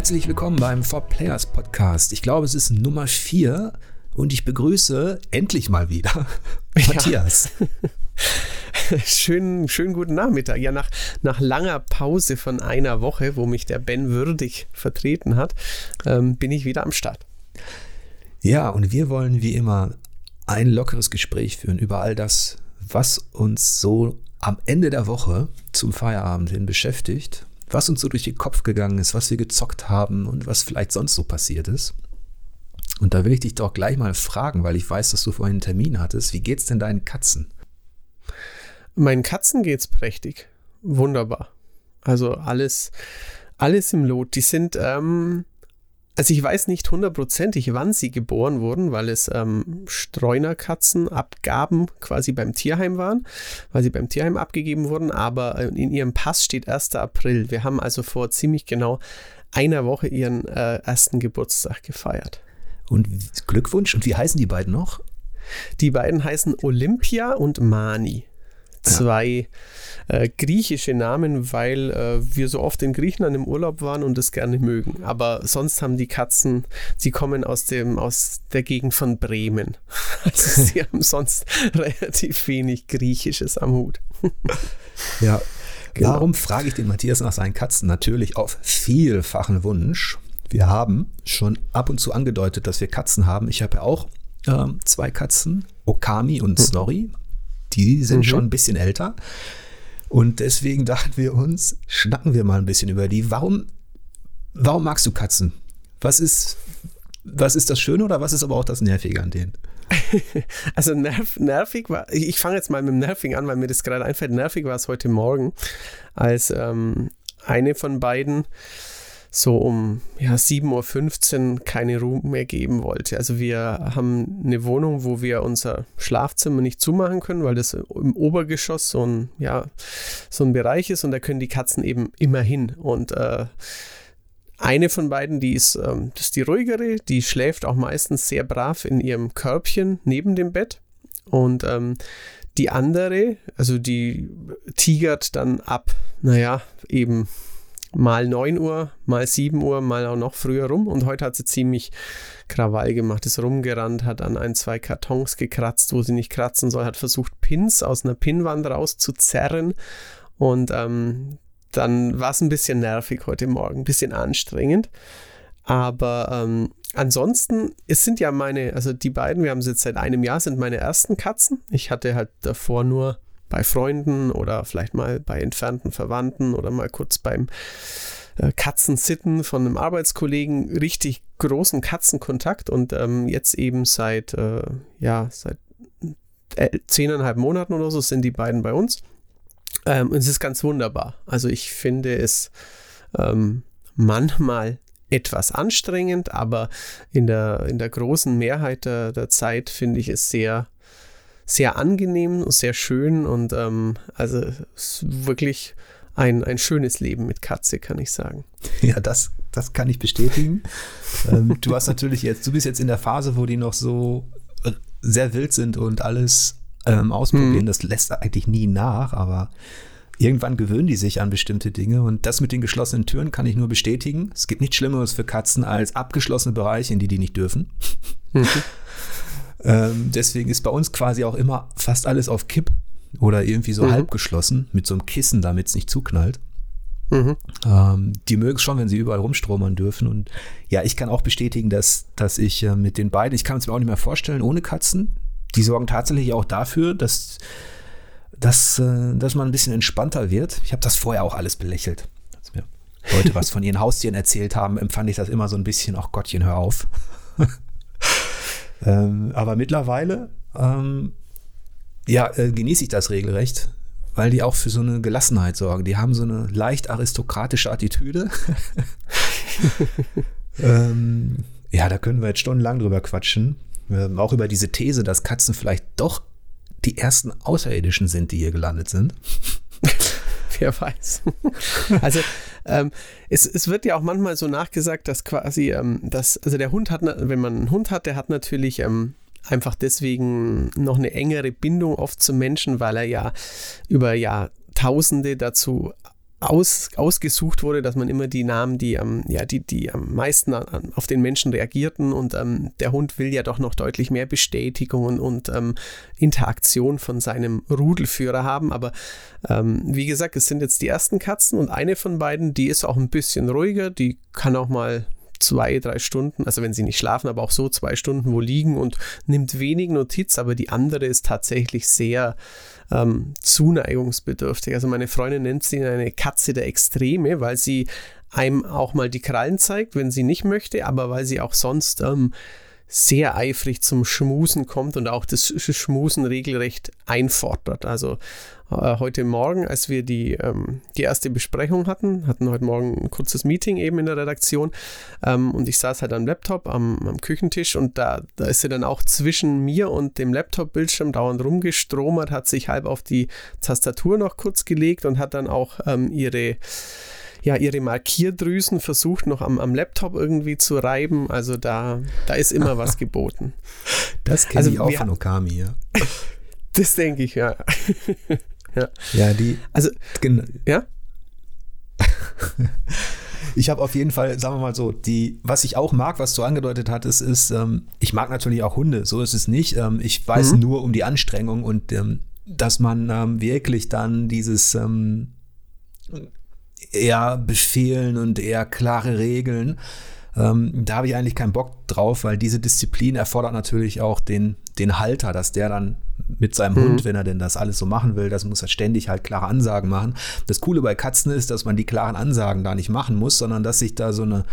Herzlich willkommen beim Four Players Podcast. Ich glaube, es ist Nummer vier und ich begrüße endlich mal wieder Matthias. schönen, schönen guten Nachmittag. Ja, nach, nach langer Pause von einer Woche, wo mich der Ben würdig vertreten hat, ähm, bin ich wieder am Start. Ja, und wir wollen wie immer ein lockeres Gespräch führen über all das, was uns so am Ende der Woche zum Feierabend hin beschäftigt was uns so durch den Kopf gegangen ist, was wir gezockt haben und was vielleicht sonst so passiert ist. Und da will ich dich doch gleich mal fragen, weil ich weiß, dass du vorhin einen Termin hattest. Wie geht's denn deinen Katzen? Meinen Katzen geht's prächtig. Wunderbar. Also alles, alles im Lot. Die sind, ähm, also ich weiß nicht hundertprozentig, wann sie geboren wurden, weil es ähm, Streunerkatzenabgaben quasi beim Tierheim waren, weil sie beim Tierheim abgegeben wurden, aber äh, in ihrem Pass steht 1. April. Wir haben also vor ziemlich genau einer Woche ihren äh, ersten Geburtstag gefeiert. Und Glückwunsch. Und wie heißen die beiden noch? Die beiden heißen Olympia und Mani zwei äh, griechische Namen, weil äh, wir so oft in Griechenland im Urlaub waren und es gerne mögen. Aber sonst haben die Katzen, sie kommen aus, dem, aus der Gegend von Bremen. Also sie haben sonst relativ wenig Griechisches am Hut. ja. Genau. Warum frage ich den Matthias nach seinen Katzen? Natürlich auf vielfachen Wunsch. Wir haben schon ab und zu angedeutet, dass wir Katzen haben. Ich habe ja auch ähm, zwei Katzen, Okami und hm. Snorri. Die sind mhm. schon ein bisschen älter. Und deswegen dachten wir uns, schnacken wir mal ein bisschen über die. Warum, warum magst du Katzen? Was ist, was ist das Schöne oder was ist aber auch das Nervige an denen? Also nerv, nervig war, ich fange jetzt mal mit dem Nervig an, weil mir das gerade einfällt. Nervig war es heute Morgen, als ähm, eine von beiden so um ja, 7.15 Uhr keine Ruhe mehr geben wollte. Also wir haben eine Wohnung, wo wir unser Schlafzimmer nicht zumachen können, weil das im Obergeschoss so ein, ja, so ein Bereich ist und da können die Katzen eben immer hin. Und äh, eine von beiden, die ist, ähm, das ist die ruhigere, die schläft auch meistens sehr brav in ihrem Körbchen neben dem Bett. Und ähm, die andere, also die tigert dann ab, naja, eben mal 9 Uhr, mal 7 Uhr, mal auch noch früher rum. Und heute hat sie ziemlich Krawall gemacht, ist rumgerannt, hat an ein, zwei Kartons gekratzt, wo sie nicht kratzen soll, hat versucht, Pins aus einer Pinnwand rauszuzerren. Und ähm, dann war es ein bisschen nervig heute Morgen, ein bisschen anstrengend. Aber ähm, ansonsten, es sind ja meine, also die beiden, wir haben sie jetzt seit einem Jahr, sind meine ersten Katzen. Ich hatte halt davor nur bei Freunden oder vielleicht mal bei entfernten Verwandten oder mal kurz beim äh, Katzensitten von einem Arbeitskollegen richtig großen Katzenkontakt und ähm, jetzt eben seit, äh, ja, seit äh, zehneinhalb Monaten oder so sind die beiden bei uns. Ähm, und es ist ganz wunderbar. Also ich finde es ähm, manchmal etwas anstrengend, aber in der, in der großen Mehrheit der, der Zeit finde ich es sehr, sehr angenehm, sehr schön und ähm, also wirklich ein, ein schönes Leben mit Katze, kann ich sagen. Ja, das, das kann ich bestätigen. ähm, du hast natürlich jetzt, du bist jetzt in der Phase, wo die noch so äh, sehr wild sind und alles ähm, ausprobieren. Hm. Das lässt eigentlich nie nach, aber irgendwann gewöhnen die sich an bestimmte Dinge und das mit den geschlossenen Türen kann ich nur bestätigen. Es gibt nichts Schlimmeres für Katzen als abgeschlossene Bereiche, in die die nicht dürfen. Mhm. Ähm, deswegen ist bei uns quasi auch immer fast alles auf Kipp oder irgendwie so mhm. halb geschlossen mit so einem Kissen, damit es nicht zuknallt. Mhm. Ähm, die mögen es schon, wenn sie überall rumstromern dürfen. Und ja, ich kann auch bestätigen, dass, dass ich äh, mit den beiden, ich kann es mir auch nicht mehr vorstellen, ohne Katzen, die sorgen tatsächlich auch dafür, dass, dass, äh, dass man ein bisschen entspannter wird. Ich habe das vorher auch alles belächelt. Als mir Leute was von ihren Haustieren erzählt haben, empfand ich das immer so ein bisschen, ach Gottchen, hör auf. Ähm, aber mittlerweile, ähm, ja, äh, genieße ich das regelrecht, weil die auch für so eine Gelassenheit sorgen. Die haben so eine leicht aristokratische Attitüde. ähm, ja, da können wir jetzt stundenlang drüber quatschen. Ähm, auch über diese These, dass Katzen vielleicht doch die ersten Außerirdischen sind, die hier gelandet sind. Wer weiß. also ähm, es, es wird ja auch manchmal so nachgesagt, dass quasi, ähm, dass, also der Hund hat, wenn man einen Hund hat, der hat natürlich ähm, einfach deswegen noch eine engere Bindung oft zum Menschen, weil er ja über Jahrtausende dazu aus, ausgesucht wurde, dass man immer die Namen, die am, ja, die, die am meisten an, auf den Menschen reagierten. Und ähm, der Hund will ja doch noch deutlich mehr Bestätigung und, und ähm, Interaktion von seinem Rudelführer haben. Aber ähm, wie gesagt, es sind jetzt die ersten Katzen und eine von beiden, die ist auch ein bisschen ruhiger, die kann auch mal zwei, drei Stunden, also wenn sie nicht schlafen, aber auch so zwei Stunden wo liegen und nimmt wenig Notiz, aber die andere ist tatsächlich sehr ähm, zuneigungsbedürftig. Also meine Freundin nennt sie eine Katze der Extreme, weil sie einem auch mal die Krallen zeigt, wenn sie nicht möchte, aber weil sie auch sonst ähm, sehr eifrig zum Schmusen kommt und auch das Schmusen regelrecht einfordert. Also äh, heute Morgen, als wir die, ähm, die erste Besprechung hatten, hatten heute Morgen ein kurzes Meeting eben in der Redaktion ähm, und ich saß halt am Laptop am, am Küchentisch und da, da ist sie dann auch zwischen mir und dem Laptop-Bildschirm dauernd rumgestromert, hat sich halb auf die Tastatur noch kurz gelegt und hat dann auch ähm, ihre ja, ihre Markierdrüsen versucht noch am, am Laptop irgendwie zu reiben. Also da, da ist immer was geboten. Das kenne also ich auch von Okami, ja. Das denke ich, ja. Ja. Ja, die. Also, ja? ich habe auf jeden Fall, sagen wir mal so, die, was ich auch mag, was du angedeutet hattest, ist, ähm, ich mag natürlich auch Hunde, so ist es nicht. Ähm, ich weiß mhm. nur um die Anstrengung und ähm, dass man ähm, wirklich dann dieses ähm, eher Befehlen und eher klare Regeln. Ähm, da habe ich eigentlich keinen Bock drauf, weil diese Disziplin erfordert natürlich auch den, den Halter, dass der dann mit seinem mhm. Hund, wenn er denn das alles so machen will, das muss er ständig halt klare Ansagen machen. Das Coole bei Katzen ist, dass man die klaren Ansagen da nicht machen muss, sondern dass sich da so eine,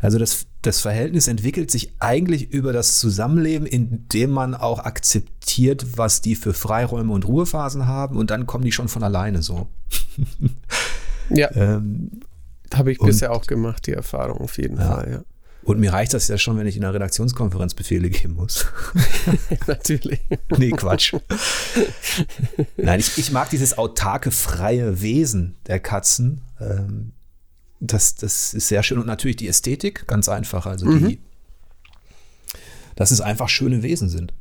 also das, das Verhältnis entwickelt sich eigentlich über das Zusammenleben, indem man auch akzeptiert, was die für Freiräume und Ruhephasen haben und dann kommen die schon von alleine so. Ja. Ähm, Habe ich bisher auch gemacht, die Erfahrung auf jeden ja. Fall, ja. Und mir reicht das ja schon, wenn ich in einer Redaktionskonferenz Befehle geben muss. Natürlich. nee, Quatsch. Nein, ich, ich, mag dieses autarke, freie Wesen der Katzen. Ähm, das, das ist sehr schön. Und natürlich die Ästhetik, ganz einfach. Also die, mhm. dass es einfach schöne Wesen sind.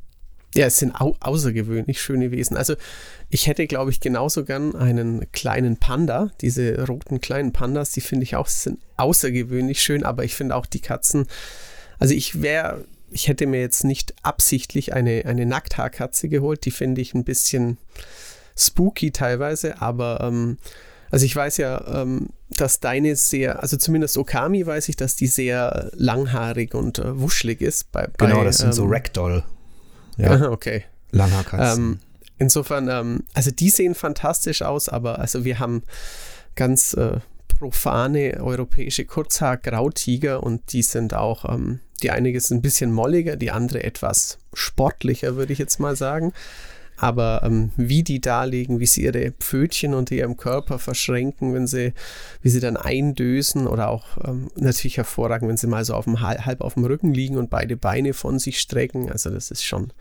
Ja, es sind au außergewöhnlich schöne Wesen. Also ich hätte, glaube ich, genauso gern einen kleinen Panda. Diese roten kleinen Pandas, die finde ich auch sind außergewöhnlich schön, aber ich finde auch die Katzen. Also ich wäre, ich hätte mir jetzt nicht absichtlich eine, eine Nackthaarkatze geholt. Die finde ich ein bisschen spooky teilweise, aber ähm, also ich weiß ja, ähm, dass deine sehr, also zumindest Okami weiß ich, dass die sehr langhaarig und äh, wuschelig ist. Bei, genau, bei, das sind ähm, so Ragdoll. Ja. okay. Langhaarkatzen. Ähm, insofern, ähm, also die sehen fantastisch aus, aber also wir haben ganz äh, profane europäische Kurzhaar-Grautiger und die sind auch, ähm, die einige sind ein bisschen molliger, die andere etwas sportlicher, würde ich jetzt mal sagen. Aber ähm, wie die da liegen, wie sie ihre Pfötchen unter ihrem Körper verschränken, wenn sie, wie sie dann eindösen oder auch ähm, natürlich hervorragend, wenn sie mal so auf dem, halb auf dem Rücken liegen und beide Beine von sich strecken. Also das ist schon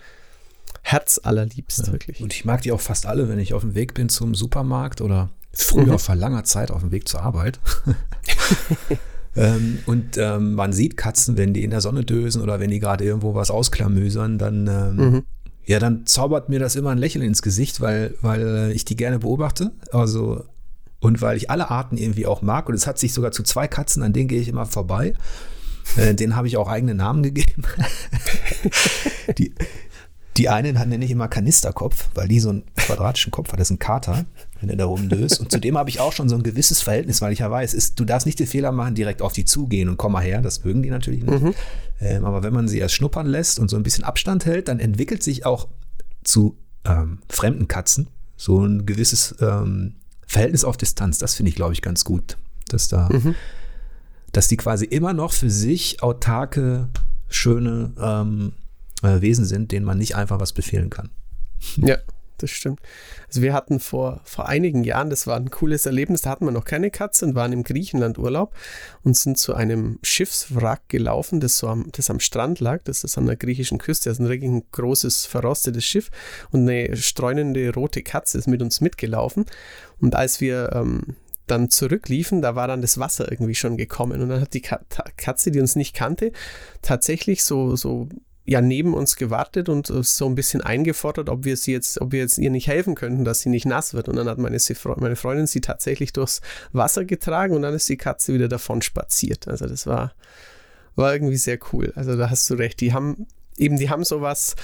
herzallerliebst, ja. wirklich. Und ich mag die auch fast alle, wenn ich auf dem Weg bin zum Supermarkt oder früher mhm. vor langer Zeit auf dem Weg zur Arbeit. ähm, und ähm, man sieht Katzen, wenn die in der Sonne dösen oder wenn die gerade irgendwo was ausklamüsern, dann ähm, mhm ja, dann zaubert mir das immer ein Lächeln ins Gesicht, weil, weil ich die gerne beobachte. Also, und weil ich alle Arten irgendwie auch mag. Und es hat sich sogar zu zwei Katzen, an denen gehe ich immer vorbei. Äh, denen habe ich auch eigene Namen gegeben. die, die einen nenne ich immer Kanisterkopf, weil die so einen quadratischen Kopf hat. Das ist ein Kater, wenn er da rumdöst. Und zudem habe ich auch schon so ein gewisses Verhältnis, weil ich ja weiß, ist, du darfst nicht den Fehler machen, direkt auf die zugehen und komm mal her. Das mögen die natürlich nicht. Mhm. Ähm, aber wenn man sie erst schnuppern lässt und so ein bisschen Abstand hält, dann entwickelt sich auch zu ähm, fremden Katzen so ein gewisses ähm, Verhältnis auf Distanz. Das finde ich, glaube ich, ganz gut, dass da, mhm. dass die quasi immer noch für sich autarke, schöne ähm, äh, Wesen sind, denen man nicht einfach was befehlen kann. Ja, das stimmt. Also wir hatten vor, vor einigen Jahren, das war ein cooles Erlebnis, da hatten wir noch keine Katze und waren im Griechenland Urlaub und sind zu einem Schiffswrack gelaufen, das so am, das am Strand lag, das ist an der griechischen Küste, das ist ein richtig großes, verrostetes Schiff und eine streunende rote Katze ist mit uns mitgelaufen. Und als wir ähm, dann zurückliefen, da war dann das Wasser irgendwie schon gekommen und dann hat die Katze, die uns nicht kannte, tatsächlich so, so ja neben uns gewartet und so ein bisschen eingefordert, ob wir sie jetzt, ob wir jetzt ihr nicht helfen könnten, dass sie nicht nass wird. Und dann hat meine, meine Freundin sie tatsächlich durchs Wasser getragen und dann ist die Katze wieder davon spaziert. Also das war, war irgendwie sehr cool. Also da hast du recht. Die haben eben, die haben sowas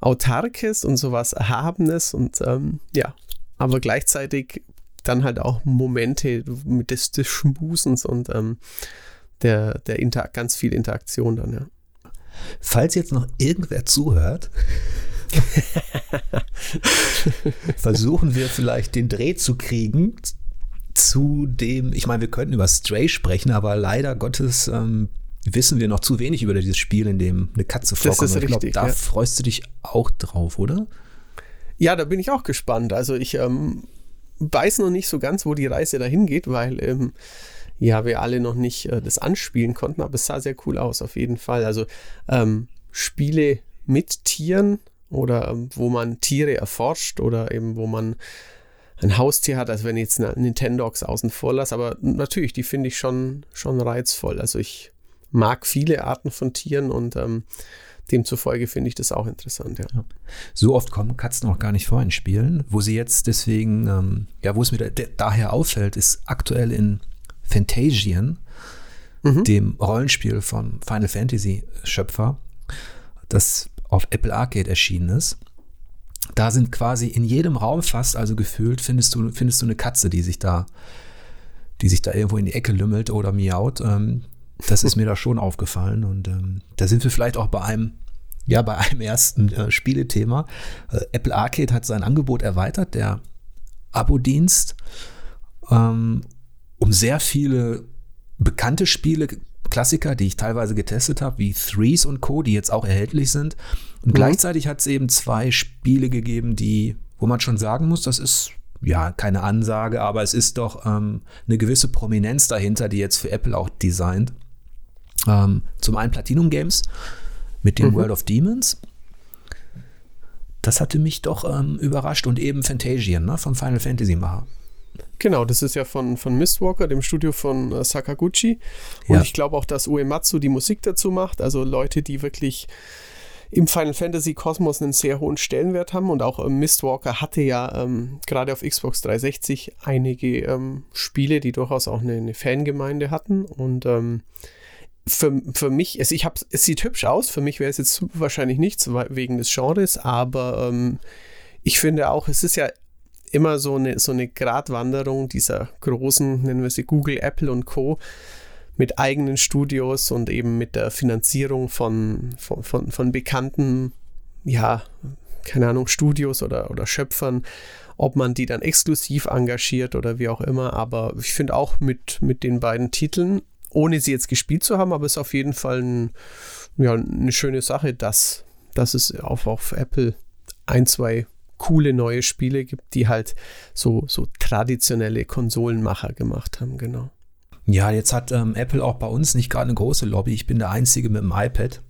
Autarkes und sowas Erhabenes und ähm, ja, aber gleichzeitig dann halt auch Momente des, des Schmusens und ähm, der, der Inter ganz viel Interaktion dann, ja. Falls jetzt noch irgendwer zuhört, versuchen wir vielleicht den Dreh zu kriegen zu dem, ich meine, wir könnten über Stray sprechen, aber leider Gottes ähm, wissen wir noch zu wenig über dieses Spiel, in dem eine Katze vorkommt. Das ist ich glaube, da ja. freust du dich auch drauf, oder? Ja, da bin ich auch gespannt. Also ich ähm, weiß noch nicht so ganz, wo die Reise dahin geht, weil ähm, ja, wir alle noch nicht äh, das anspielen konnten, aber es sah sehr cool aus, auf jeden Fall. Also ähm, Spiele mit Tieren oder ähm, wo man Tiere erforscht oder eben wo man ein Haustier hat, also wenn ich jetzt Nintendogs außen vor lasse, aber natürlich, die finde ich schon, schon reizvoll. Also ich mag viele Arten von Tieren und ähm, demzufolge finde ich das auch interessant, ja. So oft kommen Katzen auch gar nicht vor in Spielen, wo sie jetzt deswegen, ähm, ja, wo es mir da, daher auffällt, ist aktuell in Fantasian, mhm. dem Rollenspiel vom Final Fantasy Schöpfer, das auf Apple Arcade erschienen ist. Da sind quasi in jedem Raum fast, also gefühlt, findest du, findest du eine Katze, die sich da, die sich da irgendwo in die Ecke lümmelt oder miaut. Ähm, das ist mir da schon aufgefallen und ähm, da sind wir vielleicht auch bei einem, ja, bei einem ersten äh, Spielethema. Äh, Apple Arcade hat sein Angebot erweitert, der Abo-Dienst. Ähm, um sehr viele bekannte Spiele, Klassiker, die ich teilweise getestet habe, wie Threes und Co., die jetzt auch erhältlich sind. Und mhm. gleichzeitig hat es eben zwei Spiele gegeben, die, wo man schon sagen muss, das ist ja keine Ansage, aber es ist doch ähm, eine gewisse Prominenz dahinter, die jetzt für Apple auch designt. Ähm, zum einen Platinum Games mit dem mhm. World of Demons. Das hatte mich doch ähm, überrascht und eben Fantasian ne, vom Final Fantasy Macher. Genau, das ist ja von, von Mistwalker, dem Studio von äh, Sakaguchi. Und ja. ich glaube auch, dass Uematsu die Musik dazu macht. Also Leute, die wirklich im Final Fantasy Kosmos einen sehr hohen Stellenwert haben. Und auch äh, Mistwalker hatte ja ähm, gerade auf Xbox 360 einige ähm, Spiele, die durchaus auch eine, eine Fangemeinde hatten. Und ähm, für, für mich, also ich habe, es sieht hübsch aus. Für mich wäre es jetzt wahrscheinlich nichts wegen des Genres, aber ähm, ich finde auch, es ist ja immer so eine, so eine Gratwanderung dieser großen, nennen wir sie Google, Apple und Co. mit eigenen Studios und eben mit der Finanzierung von, von, von, von bekannten, ja, keine Ahnung, Studios oder, oder Schöpfern, ob man die dann exklusiv engagiert oder wie auch immer. Aber ich finde auch mit, mit den beiden Titeln, ohne sie jetzt gespielt zu haben, aber es ist auf jeden Fall ein, ja, eine schöne Sache, dass, dass es auf, auf Apple ein, zwei coole neue Spiele gibt, die halt so, so traditionelle Konsolenmacher gemacht haben, genau. Ja, jetzt hat ähm, Apple auch bei uns nicht gerade eine große Lobby. Ich bin der Einzige mit dem iPad.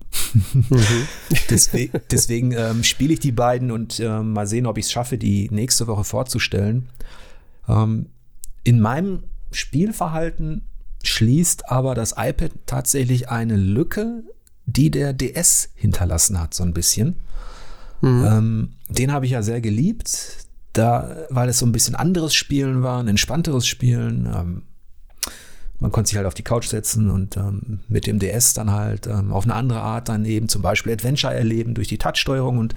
mhm. deswegen, deswegen ähm, spiele ich die beiden und ähm, mal sehen, ob ich es schaffe, die nächste Woche vorzustellen. Ähm, in meinem Spielverhalten schließt aber das iPad tatsächlich eine Lücke, die der DS hinterlassen hat, so ein bisschen. Mhm. Ähm, den habe ich ja sehr geliebt, da, weil es so ein bisschen anderes Spielen war, ein entspannteres Spielen. Ähm, man konnte sich halt auf die Couch setzen und ähm, mit dem DS dann halt ähm, auf eine andere Art dann eben zum Beispiel Adventure erleben durch die Touchsteuerung und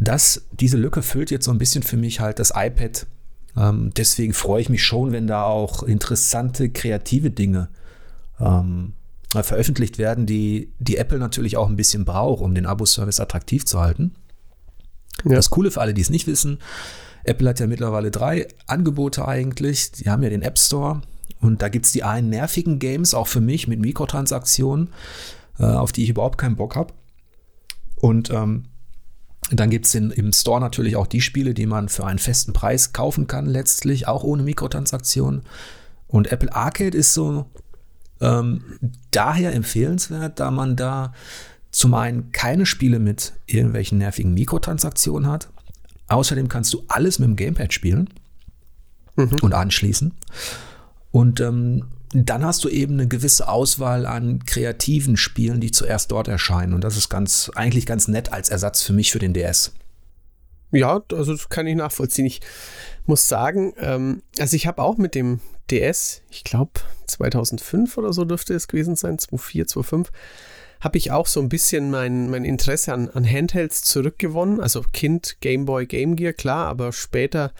das, diese Lücke füllt jetzt so ein bisschen für mich halt das iPad. Ähm, deswegen freue ich mich schon, wenn da auch interessante, kreative Dinge ähm, äh, veröffentlicht werden, die, die Apple natürlich auch ein bisschen braucht, um den Abo-Service attraktiv zu halten. Ja. Das Coole für alle, die es nicht wissen, Apple hat ja mittlerweile drei Angebote eigentlich. Die haben ja den App Store und da gibt es die einen nervigen Games, auch für mich mit Mikrotransaktionen, äh, auf die ich überhaupt keinen Bock habe. Und ähm, dann gibt es im Store natürlich auch die Spiele, die man für einen festen Preis kaufen kann, letztlich, auch ohne Mikrotransaktionen. Und Apple Arcade ist so ähm, daher empfehlenswert, da man da zum einen keine Spiele mit irgendwelchen nervigen Mikrotransaktionen hat. Außerdem kannst du alles mit dem Gamepad spielen mhm. und anschließen. Und ähm, dann hast du eben eine gewisse Auswahl an kreativen Spielen, die zuerst dort erscheinen. Und das ist ganz, eigentlich ganz nett als Ersatz für mich für den DS. Ja, also das kann ich nachvollziehen. Ich muss sagen, ähm, also ich habe auch mit dem DS, ich glaube 2005 oder so dürfte es gewesen sein, 2004, 2005, habe ich auch so ein bisschen mein, mein Interesse an, an Handhelds zurückgewonnen. Also Kind, Game Boy, Game Gear, klar, aber später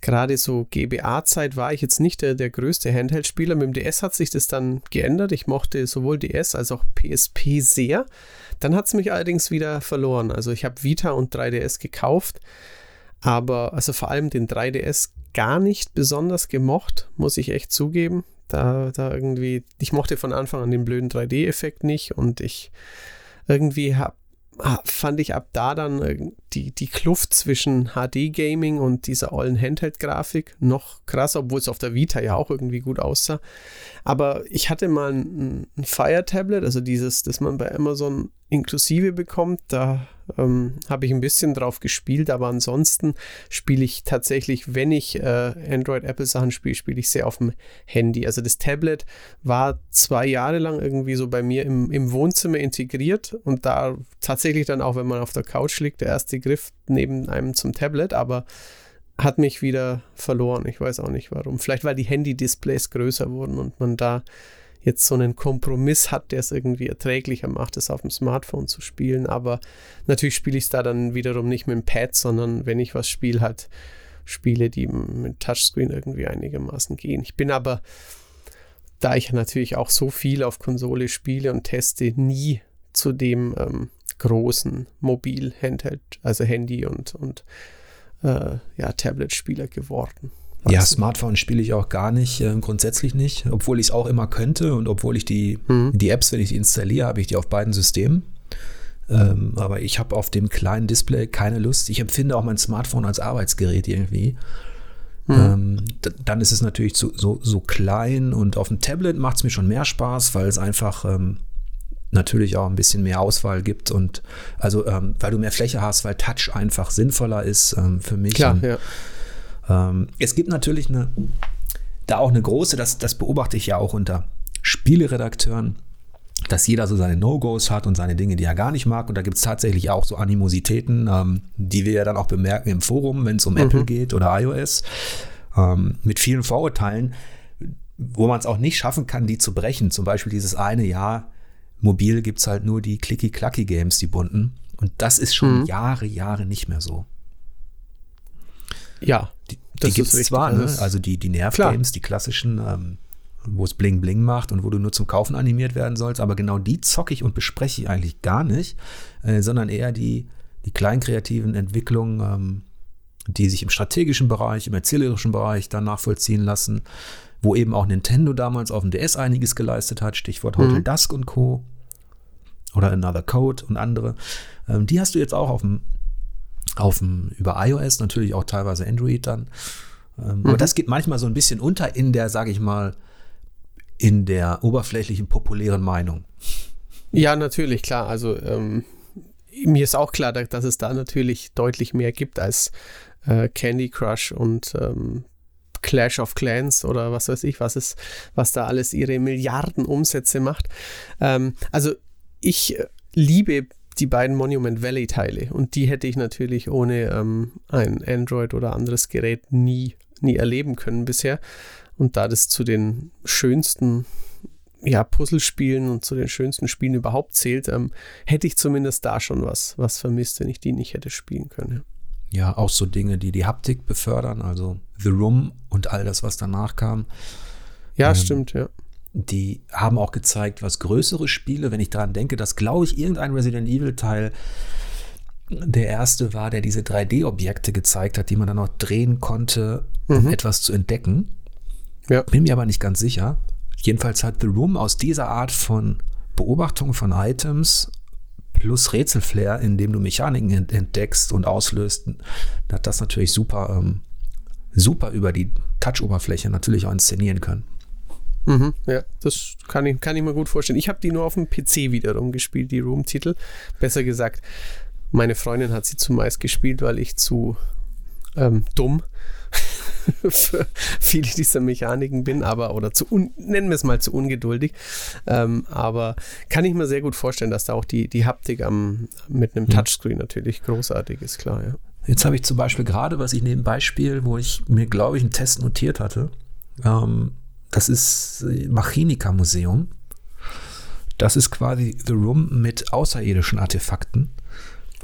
gerade so GBA-Zeit war ich jetzt nicht der, der größte Handheld-Spieler. Mit dem DS hat sich das dann geändert. Ich mochte sowohl DS als auch PSP sehr. Dann hat es mich allerdings wieder verloren. Also ich habe Vita und 3DS gekauft, aber also vor allem den 3DS gar nicht besonders gemocht, muss ich echt zugeben. Da, da irgendwie, ich mochte von Anfang an den blöden 3D-Effekt nicht und ich irgendwie habe Ah, fand ich ab da dann äh, die, die Kluft zwischen HD-Gaming und dieser ollen Handheld-Grafik noch krasser, obwohl es auf der Vita ja auch irgendwie gut aussah. Aber ich hatte mal ein, ein Fire-Tablet, also dieses, das man bei Amazon inklusive bekommt. Da ähm, habe ich ein bisschen drauf gespielt, aber ansonsten spiele ich tatsächlich, wenn ich äh, Android-Apple-Sachen spiele, spiele ich sehr auf dem Handy. Also das Tablet war zwei Jahre lang irgendwie so bei mir im, im Wohnzimmer integriert und da tatsächlich dann auch, wenn man auf der Couch liegt, der erste Griff neben einem zum Tablet, aber hat mich wieder verloren. Ich weiß auch nicht warum. Vielleicht weil die Handy-Displays größer wurden und man da jetzt so einen Kompromiss hat, der es irgendwie erträglicher macht, es auf dem Smartphone zu spielen. Aber natürlich spiele ich es da dann wiederum nicht mit dem Pad, sondern wenn ich was spiele, halt Spiele, die mit Touchscreen irgendwie einigermaßen gehen. Ich bin aber, da ich natürlich auch so viel auf Konsole spiele und teste, nie zu dem ähm, großen Mobil-Handheld, also Handy und, und äh, ja, Tablet-Spieler geworden. Ja, Smartphone spiele ich auch gar nicht, äh, grundsätzlich nicht, obwohl ich es auch immer könnte und obwohl ich die, mhm. die Apps, wenn ich die installiere, habe ich die auf beiden Systemen. Ähm, aber ich habe auf dem kleinen Display keine Lust. Ich empfinde auch mein Smartphone als Arbeitsgerät irgendwie. Mhm. Ähm, dann ist es natürlich so, so, so klein und auf dem Tablet macht es mir schon mehr Spaß, weil es einfach ähm, natürlich auch ein bisschen mehr Auswahl gibt und also ähm, weil du mehr Fläche hast, weil Touch einfach sinnvoller ist ähm, für mich. Klar, ja. Ähm, es gibt natürlich eine, da auch eine große, das, das beobachte ich ja auch unter Spieleredakteuren, dass jeder so seine No-Gos hat und seine Dinge, die er gar nicht mag. Und da gibt es tatsächlich auch so Animositäten, ähm, die wir ja dann auch bemerken im Forum, wenn es um mhm. Apple geht oder iOS, ähm, mit vielen Vorurteilen, wo man es auch nicht schaffen kann, die zu brechen. Zum Beispiel dieses eine Jahr, mobil gibt es halt nur die Clicky-Clacky-Games, die bunten. Und das ist schon mhm. Jahre, Jahre nicht mehr so. Ja, die, die gibt es zwar, ne? also die, die Nerv-Games, die klassischen, ähm, wo es Bling Bling macht und wo du nur zum Kaufen animiert werden sollst, aber genau die zocke ich und bespreche ich eigentlich gar nicht, äh, sondern eher die, die kleinen kreativen Entwicklungen, ähm, die sich im strategischen Bereich, im erzählerischen Bereich dann nachvollziehen lassen, wo eben auch Nintendo damals auf dem DS einiges geleistet hat, Stichwort Hotel mhm. Dusk und Co. Oder Another Code und andere. Ähm, die hast du jetzt auch auf dem auf dem, über iOS, natürlich auch teilweise Android dann. Ähm, mhm. Aber das geht manchmal so ein bisschen unter in der, sage ich mal, in der oberflächlichen populären Meinung. Ja, natürlich, klar. Also ähm, mir ist auch klar, dass es da natürlich deutlich mehr gibt als äh, Candy Crush und ähm, Clash of Clans oder was weiß ich, was ist, was da alles ihre Milliarden Umsätze macht. Ähm, also ich äh, liebe die beiden Monument Valley Teile und die hätte ich natürlich ohne ähm, ein Android oder anderes Gerät nie, nie erleben können bisher. Und da das zu den schönsten ja, Puzzlespielen und zu den schönsten Spielen überhaupt zählt, ähm, hätte ich zumindest da schon was, was vermisst, wenn ich die nicht hätte spielen können. Ja, auch so Dinge, die die Haptik befördern, also The Room und all das, was danach kam. Ja, ähm, stimmt, ja die haben auch gezeigt, was größere Spiele, wenn ich daran denke, dass, glaube ich, irgendein Resident Evil-Teil der erste war, der diese 3D-Objekte gezeigt hat, die man dann auch drehen konnte, um mhm. etwas zu entdecken. Ja. Bin mir aber nicht ganz sicher. Jedenfalls hat The Room aus dieser Art von Beobachtung von Items plus Rätselflair, indem du Mechaniken entdeckst und auslöst, hat das natürlich super, ähm, super über die Touch-Oberfläche natürlich auch inszenieren können. Mhm, ja, das kann ich, kann ich mir gut vorstellen. Ich habe die nur auf dem PC wiederum gespielt, die Room-Titel. Besser gesagt, meine Freundin hat sie zumeist gespielt, weil ich zu ähm, dumm für viele dieser Mechaniken bin, aber oder zu un, nennen wir es mal zu ungeduldig. Ähm, aber kann ich mir sehr gut vorstellen, dass da auch die, die Haptik am, mit einem Touchscreen natürlich großartig ist, klar, ja. Jetzt habe ich zum Beispiel gerade, was ich nebenbei spiele, wo ich mir, glaube ich, einen Test notiert hatte. Ähm, das ist Machinika Museum. Das ist quasi The Room mit außerirdischen Artefakten.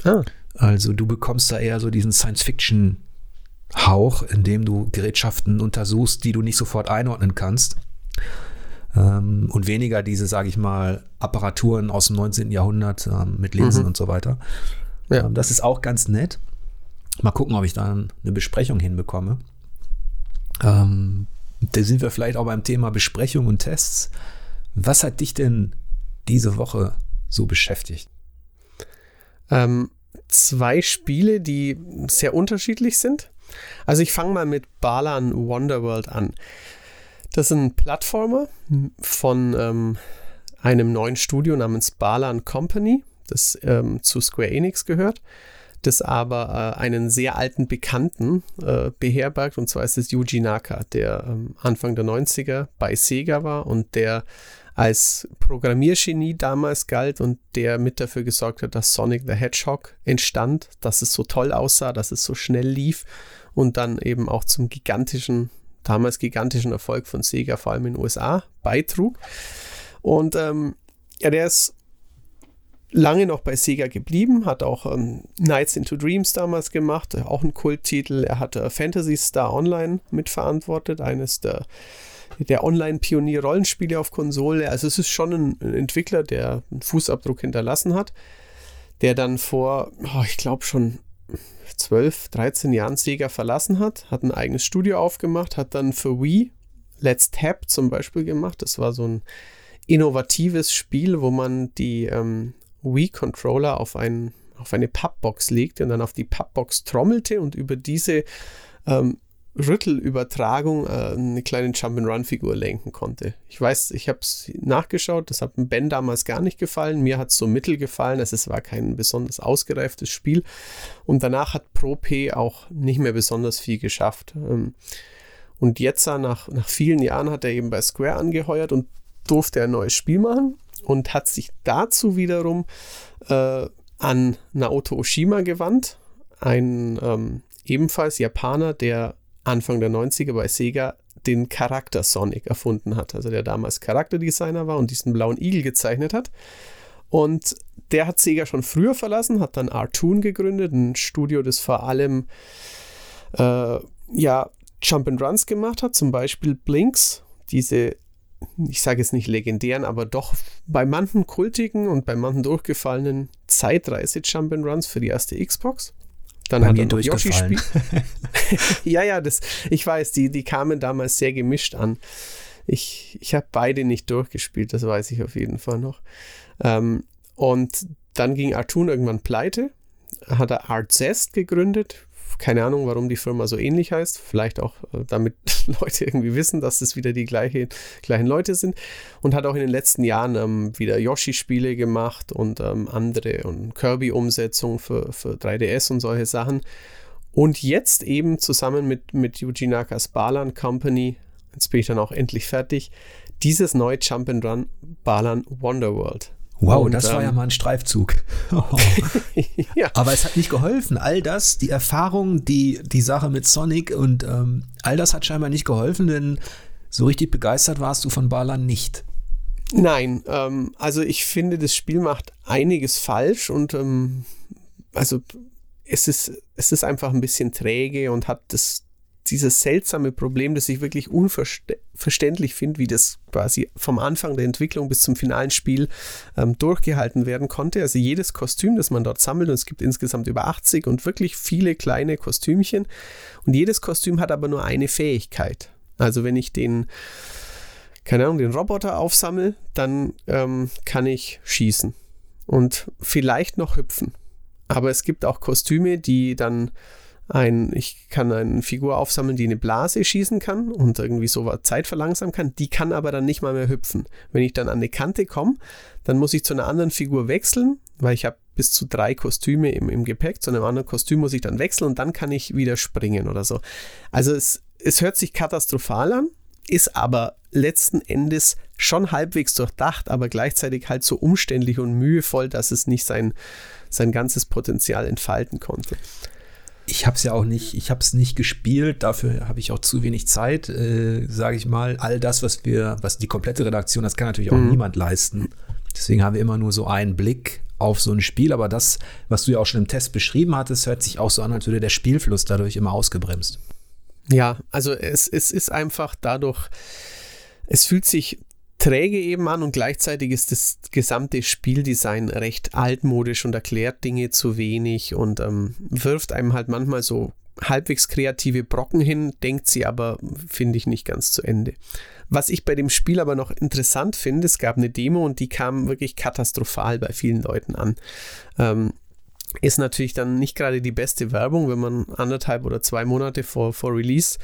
Ah. Also du bekommst da eher so diesen Science-Fiction-Hauch, in dem du Gerätschaften untersuchst, die du nicht sofort einordnen kannst. Ähm, und weniger diese, sage ich mal, Apparaturen aus dem 19. Jahrhundert ähm, mit Linsen mhm. und so weiter. Ja. Ähm, das ist auch ganz nett. Mal gucken, ob ich da eine Besprechung hinbekomme. Da sind wir vielleicht auch beim Thema Besprechung und Tests. Was hat dich denn diese Woche so beschäftigt? Ähm, zwei Spiele, die sehr unterschiedlich sind. Also ich fange mal mit Balan Wonderworld an. Das ist ein Plattformer von ähm, einem neuen Studio namens Balan Company, das ähm, zu Square Enix gehört das aber äh, einen sehr alten Bekannten äh, beherbergt, und zwar ist es Yuji Naka, der ähm, Anfang der 90er bei Sega war und der als Programmiergenie damals galt und der mit dafür gesorgt hat, dass Sonic the Hedgehog entstand, dass es so toll aussah, dass es so schnell lief und dann eben auch zum gigantischen, damals gigantischen Erfolg von Sega, vor allem in den USA, beitrug. Und ähm, ja, der ist lange noch bei Sega geblieben, hat auch ähm, Nights into Dreams damals gemacht, auch ein Kulttitel. Er hat äh, Fantasy Star Online mitverantwortet, eines der, der Online-Pionier-Rollenspiele auf Konsole. Also es ist schon ein, ein, Entwickler, der einen Fußabdruck hinterlassen hat, der dann vor, oh, ich glaube schon 12, 13 Jahren Sega verlassen hat, hat ein eigenes Studio aufgemacht, hat dann für Wii Let's Tap zum Beispiel gemacht. Das war so ein innovatives Spiel, wo man die ähm, Wii-Controller auf, ein, auf eine Pappbox legte und dann auf die Pappbox trommelte und über diese ähm, Rüttelübertragung äh, eine kleine Jump'n'Run-Figur lenken konnte. Ich weiß, ich habe es nachgeschaut, das hat Ben damals gar nicht gefallen. Mir hat es so mittel gefallen, also es war kein besonders ausgereiftes Spiel. Und danach hat Pro P auch nicht mehr besonders viel geschafft. Ähm, und jetzt, nach, nach vielen Jahren, hat er eben bei Square angeheuert und durfte ein neues Spiel machen und hat sich dazu wiederum äh, an Naoto Oshima gewandt, ein ähm, ebenfalls Japaner, der Anfang der 90er bei Sega den Charakter Sonic erfunden hat, also der damals Charakterdesigner war und diesen blauen Igel gezeichnet hat. Und der hat Sega schon früher verlassen, hat dann Artoon gegründet, ein Studio, das vor allem äh, ja, Jump and Runs gemacht hat, zum Beispiel Blinks, diese ich sage jetzt nicht legendären, aber doch bei manchen kultigen und bei manchen durchgefallenen Zeitreise Jump'n'Runs für die erste Xbox. Dann bei hat er Yoshi Spiel. ja, ja, das, ich weiß, die, die kamen damals sehr gemischt an. Ich, ich habe beide nicht durchgespielt, das weiß ich auf jeden Fall noch. Ähm, und dann ging Artun irgendwann pleite, hat er Art Zest gegründet, keine Ahnung, warum die Firma so ähnlich heißt. Vielleicht auch, äh, damit Leute irgendwie wissen, dass es wieder die gleiche, gleichen Leute sind. Und hat auch in den letzten Jahren ähm, wieder Yoshi-Spiele gemacht und ähm, andere und Kirby-Umsetzungen für, für 3DS und solche Sachen. Und jetzt eben zusammen mit, mit Yuji Nakas Balan Company, jetzt bin ich dann auch endlich fertig, dieses neue Jump'n'Run Balan Wonderworld. Wow, und, das ähm, war ja mal ein Streifzug. Oh. ja. Aber es hat nicht geholfen. All das, die Erfahrung, die, die Sache mit Sonic und ähm, all das hat scheinbar nicht geholfen, denn so richtig begeistert warst du von Balan nicht. Nein, ähm, also ich finde, das Spiel macht einiges falsch und ähm, also es ist, es ist einfach ein bisschen träge und hat das dieses seltsame Problem, das ich wirklich unverständlich finde, wie das quasi vom Anfang der Entwicklung bis zum finalen Spiel ähm, durchgehalten werden konnte. Also jedes Kostüm, das man dort sammelt, und es gibt insgesamt über 80 und wirklich viele kleine Kostümchen. Und jedes Kostüm hat aber nur eine Fähigkeit. Also wenn ich den, keine Ahnung, den Roboter aufsammle, dann ähm, kann ich schießen und vielleicht noch hüpfen. Aber es gibt auch Kostüme, die dann ein, ich kann eine Figur aufsammeln, die eine Blase schießen kann und irgendwie so Zeit verlangsamen kann. Die kann aber dann nicht mal mehr hüpfen. Wenn ich dann an eine Kante komme, dann muss ich zu einer anderen Figur wechseln, weil ich habe bis zu drei Kostüme im, im Gepäck. Zu einem anderen Kostüm muss ich dann wechseln und dann kann ich wieder springen oder so. Also es, es hört sich katastrophal an, ist aber letzten Endes schon halbwegs durchdacht, aber gleichzeitig halt so umständlich und mühevoll, dass es nicht sein, sein ganzes Potenzial entfalten konnte. Ich habe es ja auch nicht, ich habe es nicht gespielt, dafür habe ich auch zu wenig Zeit, äh, sage ich mal. All das, was wir, was die komplette Redaktion, das kann natürlich auch mhm. niemand leisten. Deswegen haben wir immer nur so einen Blick auf so ein Spiel, aber das, was du ja auch schon im Test beschrieben hattest, hört sich auch so an, als würde der Spielfluss dadurch immer ausgebremst. Ja, also es, es ist einfach dadurch, es fühlt sich träge eben an und gleichzeitig ist das gesamte Spieldesign recht altmodisch und erklärt Dinge zu wenig und ähm, wirft einem halt manchmal so halbwegs kreative Brocken hin, denkt sie aber, finde ich, nicht ganz zu Ende. Was ich bei dem Spiel aber noch interessant finde, es gab eine Demo und die kam wirklich katastrophal bei vielen Leuten an. Ähm, ist natürlich dann nicht gerade die beste Werbung, wenn man anderthalb oder zwei Monate vor, vor Release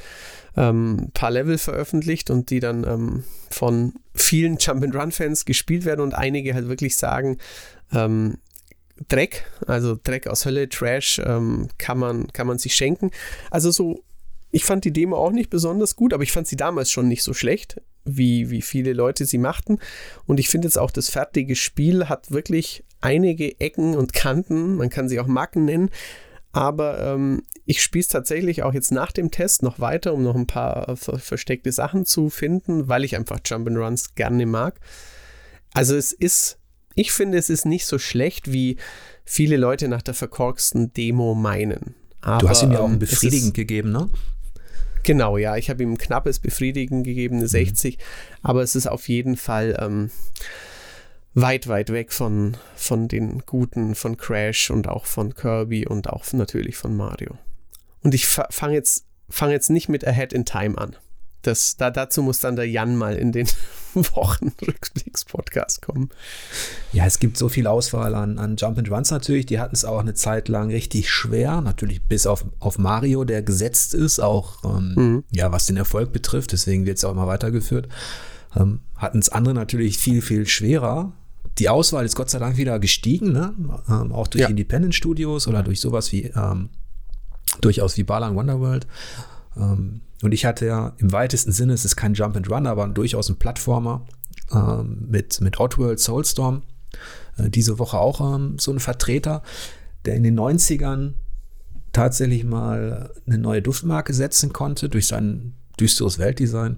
ähm, ein paar Level veröffentlicht und die dann ähm, von vielen Jump-and-Run-Fans gespielt werden und einige halt wirklich sagen, ähm, Dreck, also Dreck aus Hölle, Trash, ähm, kann, man, kann man sich schenken. Also so, ich fand die Demo auch nicht besonders gut, aber ich fand sie damals schon nicht so schlecht, wie, wie viele Leute sie machten. Und ich finde jetzt auch, das fertige Spiel hat wirklich einige Ecken und Kanten, man kann sie auch Macken nennen, aber ähm, ich spiele es tatsächlich auch jetzt nach dem Test noch weiter, um noch ein paar versteckte Sachen zu finden, weil ich einfach Jump'n'Runs gerne mag. Also es ist ich finde, es ist nicht so schlecht, wie viele Leute nach der verkorksten Demo meinen. Aber, du hast ihm ja auch ein ähm, befriedigend gegeben, ne? Genau, ja. Ich habe ihm ein knappes Befriedigend gegeben, eine 60. Mhm. Aber es ist auf jeden Fall ähm, weit, weit weg von, von den Guten, von Crash und auch von Kirby und auch natürlich von Mario. Und ich fange jetzt, fang jetzt nicht mit Ahead in Time an. Das, da, dazu muss dann der Jan mal in den Wochen Rückblicks-Podcast kommen. Ja, es gibt so viel Auswahl an, an Jump and Runs natürlich. Die hatten es auch eine Zeit lang richtig schwer. Natürlich bis auf, auf Mario, der gesetzt ist, auch ähm, mhm. ja, was den Erfolg betrifft. Deswegen wird es auch immer weitergeführt. Ähm, hatten es andere natürlich viel, viel schwerer. Die Auswahl ist Gott sei Dank wieder gestiegen, ne? ähm, auch durch ja. Independent Studios oder durch sowas wie ähm, durchaus wie Balan Wonderworld. Ähm, und ich hatte ja im weitesten Sinne, es ist kein Jump and Run, aber durchaus ein Plattformer ähm, mit, mit Oddworld Soulstorm. Äh, diese Woche auch ähm, so ein Vertreter, der in den 90ern tatsächlich mal eine neue Duftmarke setzen konnte durch sein düsteres Weltdesign.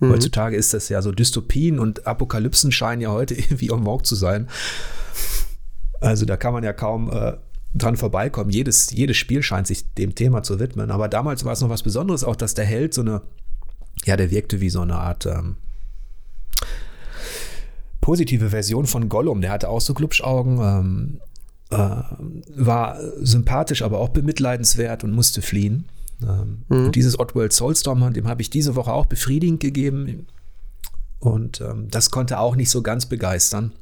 Mhm. Heutzutage ist das ja so Dystopien und Apokalypsen scheinen ja heute irgendwie en vogue zu sein. Also da kann man ja kaum äh, dran vorbeikommen. Jedes, jedes Spiel scheint sich dem Thema zu widmen. Aber damals war es noch was Besonderes, auch dass der Held so eine, ja, der wirkte wie so eine Art ähm, positive Version von Gollum. Der hatte auch so Glubschaugen, ähm, äh, war sympathisch, aber auch bemitleidenswert und musste fliehen. Ähm, mhm. Und dieses Oddworld Soulstorm, dem habe ich diese Woche auch befriedigend gegeben. Und ähm, das konnte auch nicht so ganz begeistern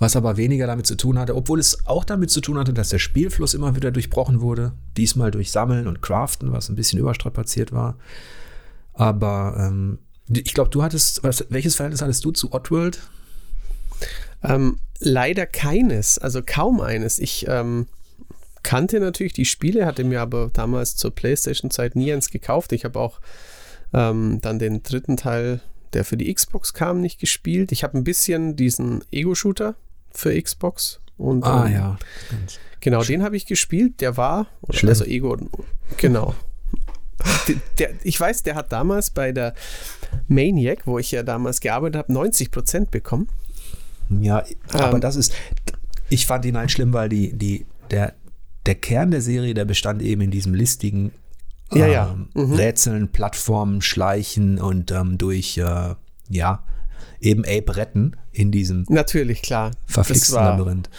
was aber weniger damit zu tun hatte, obwohl es auch damit zu tun hatte, dass der Spielfluss immer wieder durchbrochen wurde. Diesmal durch Sammeln und Craften, was ein bisschen überstrapaziert war. Aber ähm, ich glaube, du hattest, was, welches Verhältnis hattest du zu Oddworld? Ähm, leider keines, also kaum eines. Ich ähm, kannte natürlich die Spiele, hatte mir aber damals zur PlayStation-Zeit nie eins gekauft. Ich habe auch ähm, dann den dritten Teil, der für die Xbox kam, nicht gespielt. Ich habe ein bisschen diesen Ego-Shooter für Xbox. Und, ah ähm, ja. Genau, den habe ich gespielt. Der war, oder, also Ego, genau. der, der, ich weiß, der hat damals bei der Maniac, wo ich ja damals gearbeitet habe, 90 Prozent bekommen. Ja, aber ähm, das ist, ich fand ihn halt schlimm, weil die, die, der, der Kern der Serie, der bestand eben in diesem listigen ja, ja. Ähm, mhm. Rätseln, Plattformen, Schleichen und ähm, durch, äh, ja, eben Ape retten in diesem natürlich klar verflixten war, Labyrinth.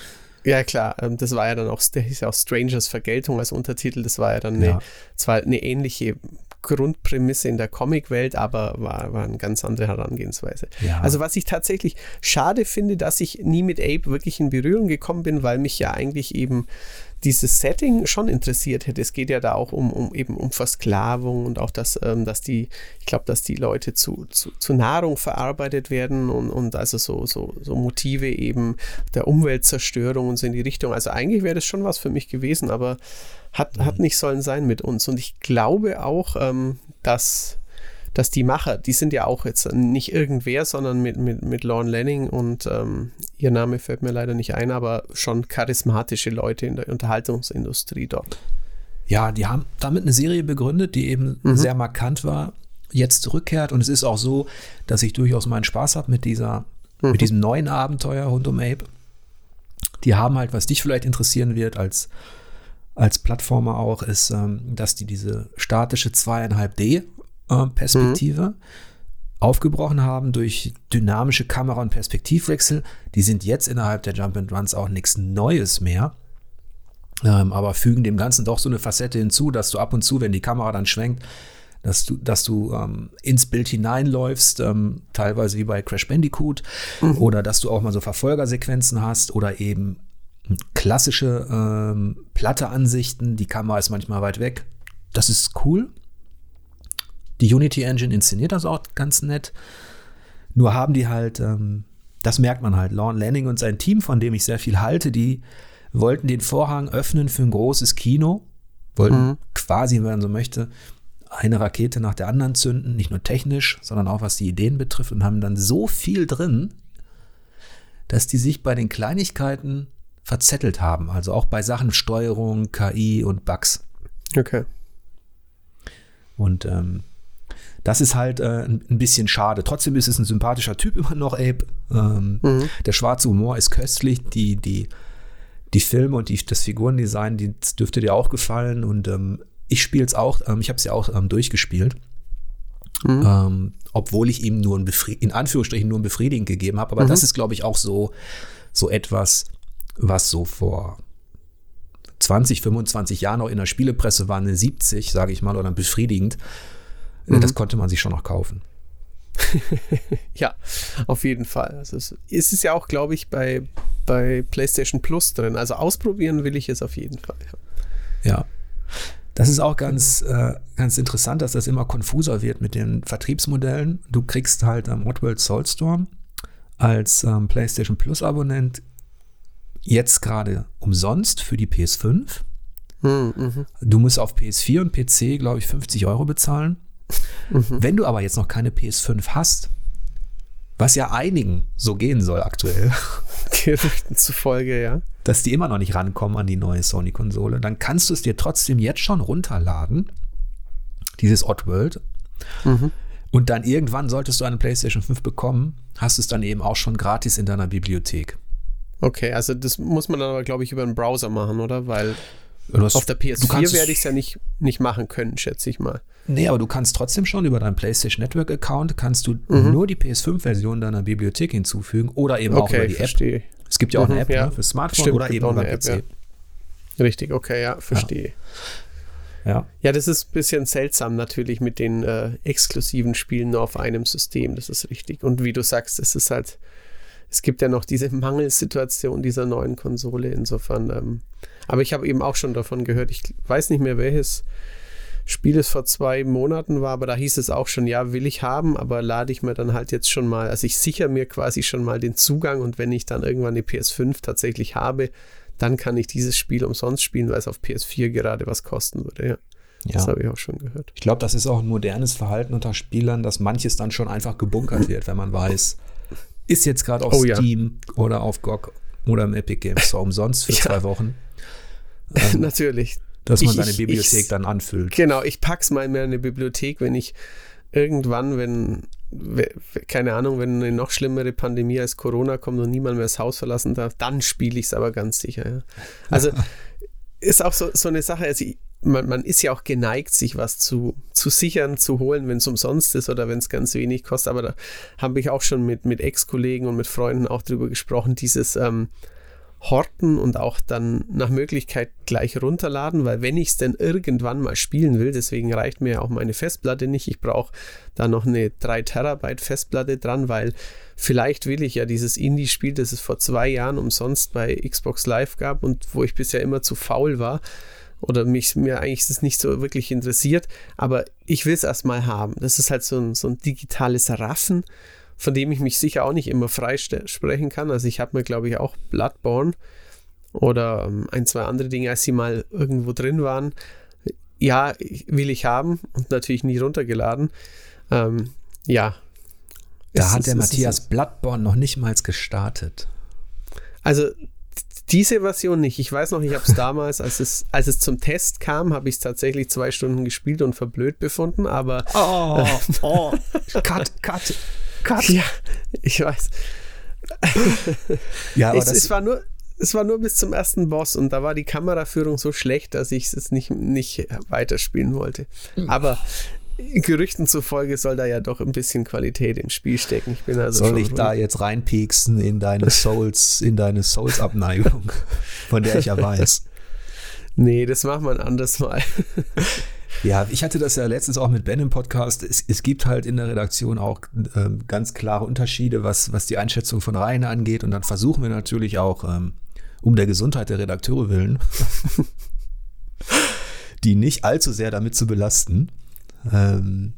Ja klar, ähm, das war ja dann auch, der hieß ja auch Strangers Vergeltung als Untertitel. Das war ja dann ja. Eine, zwar eine ähnliche Grundprämisse in der Comicwelt, aber war, war eine ganz andere Herangehensweise. Ja. Also was ich tatsächlich schade finde, dass ich nie mit Ape wirklich in Berührung gekommen bin, weil mich ja eigentlich eben dieses Setting schon interessiert hätte. Es geht ja da auch um, um eben um Versklavung und auch, dass, ähm, dass die, ich glaube, dass die Leute zu, zu, zu, Nahrung verarbeitet werden und, und also so, so, so Motive eben der Umweltzerstörung und so in die Richtung. Also eigentlich wäre das schon was für mich gewesen, aber hat, mhm. hat nicht sollen sein mit uns. Und ich glaube auch, ähm, dass dass die Macher, die sind ja auch jetzt nicht irgendwer, sondern mit, mit, mit Lorne Lanning und ähm, ihr Name fällt mir leider nicht ein, aber schon charismatische Leute in der Unterhaltungsindustrie dort. Ja, die haben damit eine Serie begründet, die eben mhm. sehr markant war, jetzt zurückkehrt. Und es ist auch so, dass ich durchaus meinen Spaß habe mit dieser, mhm. mit diesem neuen Abenteuer rund um Ape. Die haben halt, was dich vielleicht interessieren wird, als, als Plattformer auch, ist, ähm, dass die diese statische 2,5D äh, Perspektive mhm. aufgebrochen haben durch dynamische Kamera- und Perspektivwechsel. Die sind jetzt innerhalb der Jump and Runs auch nichts Neues mehr. Ähm, aber fügen dem Ganzen doch so eine Facette hinzu, dass du ab und zu, wenn die Kamera dann schwenkt, dass du, dass du ähm, ins Bild hineinläufst, ähm, teilweise wie bei Crash Bandicoot, mhm. oder dass du auch mal so Verfolgersequenzen hast oder eben klassische ähm, platte Ansichten. Die Kamera ist manchmal weit weg. Das ist cool. Die Unity Engine inszeniert das auch ganz nett. Nur haben die halt, ähm, das merkt man halt, Lorne Lanning und sein Team, von dem ich sehr viel halte, die wollten den Vorhang öffnen für ein großes Kino, wollten mhm. quasi, wenn man so möchte, eine Rakete nach der anderen zünden, nicht nur technisch, sondern auch was die Ideen betrifft und haben dann so viel drin, dass die sich bei den Kleinigkeiten verzettelt haben, also auch bei Sachen Steuerung, KI und Bugs. Okay. Und ähm, das ist halt äh, ein, bisschen schade. Trotzdem ist es ein sympathischer Typ immer noch, Abe. Ähm, mhm. Der schwarze Humor ist köstlich. Die, die, die Filme und die, das Figurendesign, die, das dürfte dir auch gefallen. Und ähm, ich spiele es auch, ähm, ich habe es ja auch ähm, durchgespielt. Mhm. Ähm, obwohl ich ihm nur ein in Anführungsstrichen nur ein befriedigend gegeben habe. Aber mhm. das ist, glaube ich, auch so, so etwas, was so vor 20, 25 Jahren auch in der Spielepresse war, eine 70, sage ich mal, oder befriedigend. Mhm. Das konnte man sich schon noch kaufen. ja, auf jeden Fall. Also es ist ja auch, glaube ich, bei, bei PlayStation Plus drin. Also ausprobieren will ich es auf jeden Fall. Ja. ja. Das ist auch ganz, äh, ganz interessant, dass das immer konfuser wird mit den Vertriebsmodellen. Du kriegst halt am ähm, Oddworld Soulstorm als ähm, PlayStation Plus Abonnent jetzt gerade umsonst für die PS5. Hm, mhm. Du musst auf PS4 und PC, glaube ich, 50 Euro bezahlen. Mhm. Wenn du aber jetzt noch keine PS5 hast, was ja einigen so gehen soll aktuell. Gerüchten zufolge, ja. Dass die immer noch nicht rankommen an die neue Sony-Konsole, dann kannst du es dir trotzdem jetzt schon runterladen, dieses Oddworld. Mhm. Und dann irgendwann solltest du eine PlayStation 5 bekommen, hast es dann eben auch schon gratis in deiner Bibliothek. Okay, also das muss man dann aber, glaube ich, über einen Browser machen, oder? Weil hast, auf der PS4 werde ich es ja nicht, nicht machen können, schätze ich mal. Nee, aber du kannst trotzdem schon über deinen PlayStation Network Account kannst du mhm. nur die PS5-Version deiner Bibliothek hinzufügen oder eben okay, auch über die verstehe. App. Es gibt ja auch mhm, eine App ja. ne, für Smartphone Stimmt, oder eben über PC. App, ja. Richtig, okay, ja, verstehe. Ja. ja. Ja, das ist ein bisschen seltsam natürlich mit den äh, exklusiven Spielen nur auf einem System, das ist richtig. Und wie du sagst, es ist halt, es gibt ja noch diese Mangelsituation dieser neuen Konsole, insofern. Ähm, aber ich habe eben auch schon davon gehört, ich weiß nicht mehr welches Spiel es vor zwei Monaten war, aber da hieß es auch schon, ja, will ich haben, aber lade ich mir dann halt jetzt schon mal, also ich sichere mir quasi schon mal den Zugang und wenn ich dann irgendwann eine PS5 tatsächlich habe, dann kann ich dieses Spiel umsonst spielen, weil es auf PS4 gerade was kosten würde, ja. Ja. Das habe ich auch schon gehört. Ich glaube, das ist auch ein modernes Verhalten unter Spielern, dass manches dann schon einfach gebunkert wird, wenn man weiß, ist jetzt gerade auf oh, Steam ja. oder auf GOG oder im Epic Games Store umsonst für ja. zwei Wochen. Ähm, Natürlich dass man ich, seine Bibliothek ich, dann anfüllt. Genau, ich pack's mal in eine Bibliothek, wenn ich irgendwann, wenn, keine Ahnung, wenn eine noch schlimmere Pandemie als Corona kommt und niemand mehr das Haus verlassen darf, dann spiele ich es aber ganz sicher. Ja. Also ist auch so, so eine Sache, also man, man ist ja auch geneigt, sich was zu, zu sichern, zu holen, wenn es umsonst ist oder wenn es ganz wenig kostet. Aber da habe ich auch schon mit, mit Ex-Kollegen und mit Freunden auch drüber gesprochen, dieses ähm, horten und auch dann nach Möglichkeit gleich runterladen, weil wenn ich es denn irgendwann mal spielen will, deswegen reicht mir auch meine Festplatte nicht, ich brauche da noch eine 3 Terabyte Festplatte dran, weil vielleicht will ich ja dieses Indie-Spiel, das es vor zwei Jahren umsonst bei Xbox Live gab und wo ich bisher immer zu faul war, oder mich mir eigentlich das nicht so wirklich interessiert, aber ich will es erstmal haben. Das ist halt so ein, so ein digitales Raffen von dem ich mich sicher auch nicht immer freisprechen kann. Also ich habe mir, glaube ich, auch Bloodborne oder ähm, ein, zwei andere Dinge, als sie mal irgendwo drin waren, ja, will ich haben und natürlich nie runtergeladen. Ähm, ja. Da es, hat der Matthias Bloodborne noch nicht mal gestartet. Also diese Version nicht. Ich weiß noch, ich habe es damals, als es, als es zum Test kam, habe ich es tatsächlich zwei Stunden gespielt und verblöd befunden, aber. Oh, oh, cut, cut. Cut. Ja, ich weiß. ja, aber es, es, war nur, es war nur bis zum ersten Boss und da war die Kameraführung so schlecht, dass ich es nicht, nicht weiterspielen wollte. Hm. Aber Gerüchten zufolge soll da ja doch ein bisschen Qualität im Spiel stecken. Ich bin also soll ich da jetzt reinpieksen in deine Souls, in deine Souls-Abneigung, von der ich ja weiß? Nee, das macht man anders mal. Ja, ich hatte das ja letztens auch mit Ben im Podcast. Es, es gibt halt in der Redaktion auch ähm, ganz klare Unterschiede, was, was die Einschätzung von Reihen angeht. Und dann versuchen wir natürlich auch, ähm, um der Gesundheit der Redakteure willen, die nicht allzu sehr damit zu belasten. Ähm,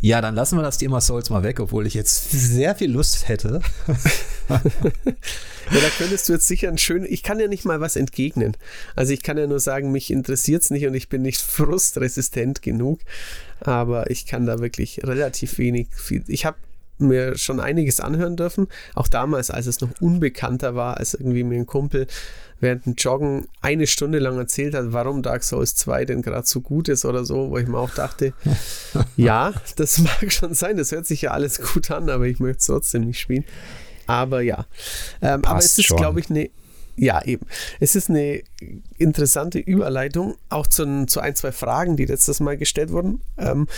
ja, dann lassen wir das Thema Souls mal weg, obwohl ich jetzt sehr viel Lust hätte. ja, da könntest du jetzt sicher ein schön. Ich kann ja nicht mal was entgegnen. Also ich kann ja nur sagen, mich interessiert es nicht und ich bin nicht frustresistent genug. Aber ich kann da wirklich relativ wenig. Viel, ich habe mir schon einiges anhören dürfen. Auch damals, als es noch unbekannter war, als irgendwie mir ein Kumpel während dem Joggen eine Stunde lang erzählt hat, warum Dark Souls 2 denn gerade so gut ist oder so, wo ich mir auch dachte, ja, das mag schon sein, das hört sich ja alles gut an, aber ich möchte es trotzdem nicht spielen. Aber ja, ähm, aber es ist, glaube ich, eine ja, eben. Es ist eine interessante Überleitung, auch zu, zu ein, zwei Fragen, die letztes Mal gestellt wurden. Ähm,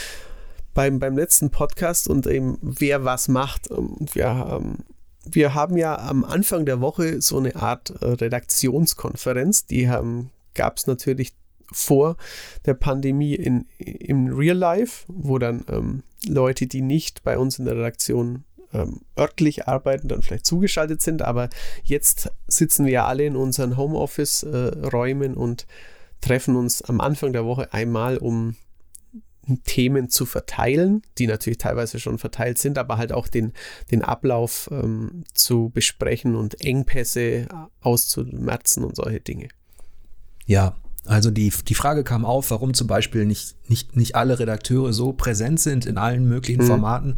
beim, beim letzten Podcast und eben wer was macht. Und wir ähm, wir haben ja am Anfang der Woche so eine Art äh, Redaktionskonferenz, die gab es natürlich vor der Pandemie in, im Real Life, wo dann ähm, Leute, die nicht bei uns in der Redaktion ähm, örtlich arbeiten, dann vielleicht zugeschaltet sind. Aber jetzt sitzen wir alle in unseren Homeoffice-Räumen äh, und treffen uns am Anfang der Woche einmal, um Themen zu verteilen, die natürlich teilweise schon verteilt sind, aber halt auch den, den Ablauf ähm, zu besprechen und Engpässe auszumerzen und solche Dinge. Ja, also die, die Frage kam auf, warum zum Beispiel nicht, nicht, nicht alle Redakteure so präsent sind in allen möglichen mhm. Formaten.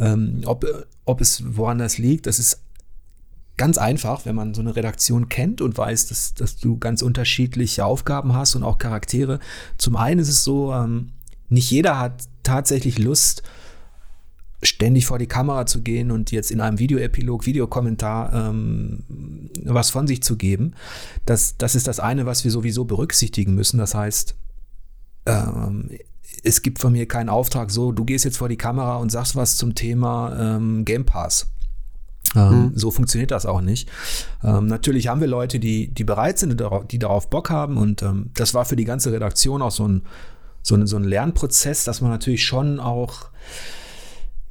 Ähm, ob, ob es woran das liegt, das ist ganz einfach, wenn man so eine Redaktion kennt und weiß, dass, dass du ganz unterschiedliche Aufgaben hast und auch Charaktere. Zum einen ist es so, ähm, nicht jeder hat tatsächlich Lust, ständig vor die Kamera zu gehen und jetzt in einem Videoepilog, Videokommentar ähm, was von sich zu geben. Das, das ist das eine, was wir sowieso berücksichtigen müssen. Das heißt, ähm, es gibt von mir keinen Auftrag so, du gehst jetzt vor die Kamera und sagst was zum Thema ähm, Game Pass. Ähm, mhm. So funktioniert das auch nicht. Ähm, natürlich haben wir Leute, die, die bereit sind, die darauf Bock haben und ähm, das war für die ganze Redaktion auch so ein, so, ein, so ein Lernprozess, dass man natürlich schon auch,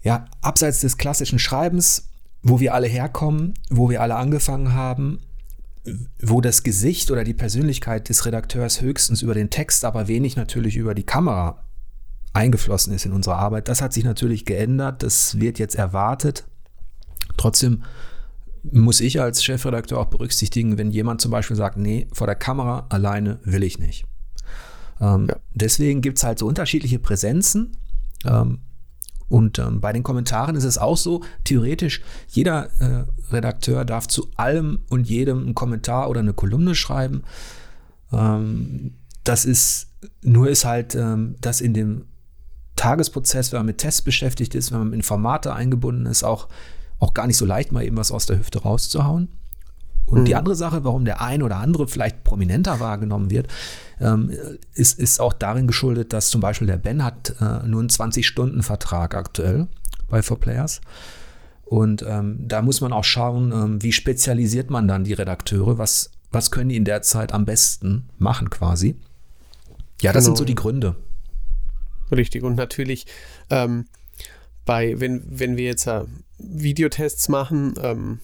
ja, abseits des klassischen Schreibens, wo wir alle herkommen, wo wir alle angefangen haben, wo das Gesicht oder die Persönlichkeit des Redakteurs höchstens über den Text, aber wenig natürlich über die Kamera eingeflossen ist in unsere Arbeit. Das hat sich natürlich geändert, das wird jetzt erwartet. Trotzdem muss ich als Chefredakteur auch berücksichtigen, wenn jemand zum Beispiel sagt, nee, vor der Kamera alleine will ich nicht. Ähm, ja. Deswegen gibt es halt so unterschiedliche Präsenzen. Ähm, und ähm, bei den Kommentaren ist es auch so, theoretisch, jeder äh, Redakteur darf zu allem und jedem einen Kommentar oder eine Kolumne schreiben. Ähm, das ist, nur ist halt, ähm, dass in dem Tagesprozess, wenn man mit Tests beschäftigt ist, wenn man in Formate eingebunden ist, auch, auch gar nicht so leicht, mal eben was aus der Hüfte rauszuhauen. Und mhm. die andere Sache, warum der ein oder andere vielleicht prominenter wahrgenommen wird, ähm, ist, ist auch darin geschuldet, dass zum Beispiel der Ben hat äh, nur einen 20-Stunden-Vertrag aktuell bei 4Players. Und ähm, da muss man auch schauen, ähm, wie spezialisiert man dann die Redakteure, was, was können die in der Zeit am besten machen quasi. Ja, das genau. sind so die Gründe. Richtig, und natürlich ähm, bei, wenn, wenn wir jetzt äh, Videotests machen, ähm,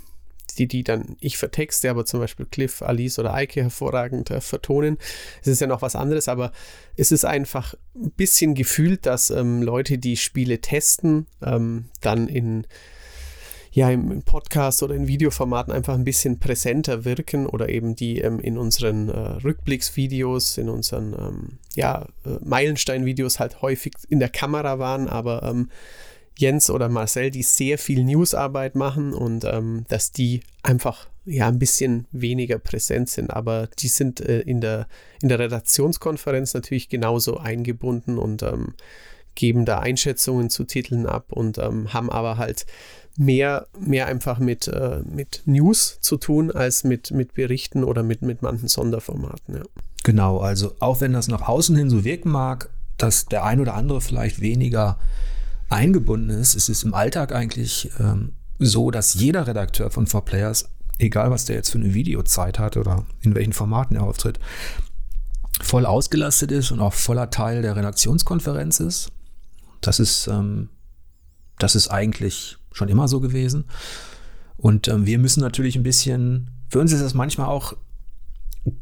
die, die dann ich vertexte, aber zum Beispiel Cliff, Alice oder Eike hervorragend äh, vertonen. Es ist ja noch was anderes, aber es ist einfach ein bisschen gefühlt, dass ähm, Leute, die Spiele testen, ähm, dann in ja, im Podcast oder in Videoformaten einfach ein bisschen präsenter wirken oder eben die ähm, in unseren äh, Rückblicksvideos, in unseren ähm, ja, äh, Meilenstein-Videos halt häufig in der Kamera waren, aber ähm, Jens oder Marcel, die sehr viel Newsarbeit machen und ähm, dass die einfach ja ein bisschen weniger präsent sind. Aber die sind äh, in, der, in der Redaktionskonferenz natürlich genauso eingebunden und ähm, geben da Einschätzungen zu Titeln ab und ähm, haben aber halt mehr, mehr einfach mit, äh, mit News zu tun als mit, mit Berichten oder mit, mit manchen Sonderformaten. Ja. Genau, also auch wenn das nach außen hin so wirken mag, dass der ein oder andere vielleicht weniger eingebunden ist, ist es im Alltag eigentlich ähm, so, dass jeder Redakteur von 4Players, egal was der jetzt für eine Videozeit hat oder in welchen Formaten er auftritt, voll ausgelastet ist und auch voller Teil der Redaktionskonferenz ist. Das ist, ähm, das ist eigentlich schon immer so gewesen. Und ähm, wir müssen natürlich ein bisschen, für uns ist es manchmal auch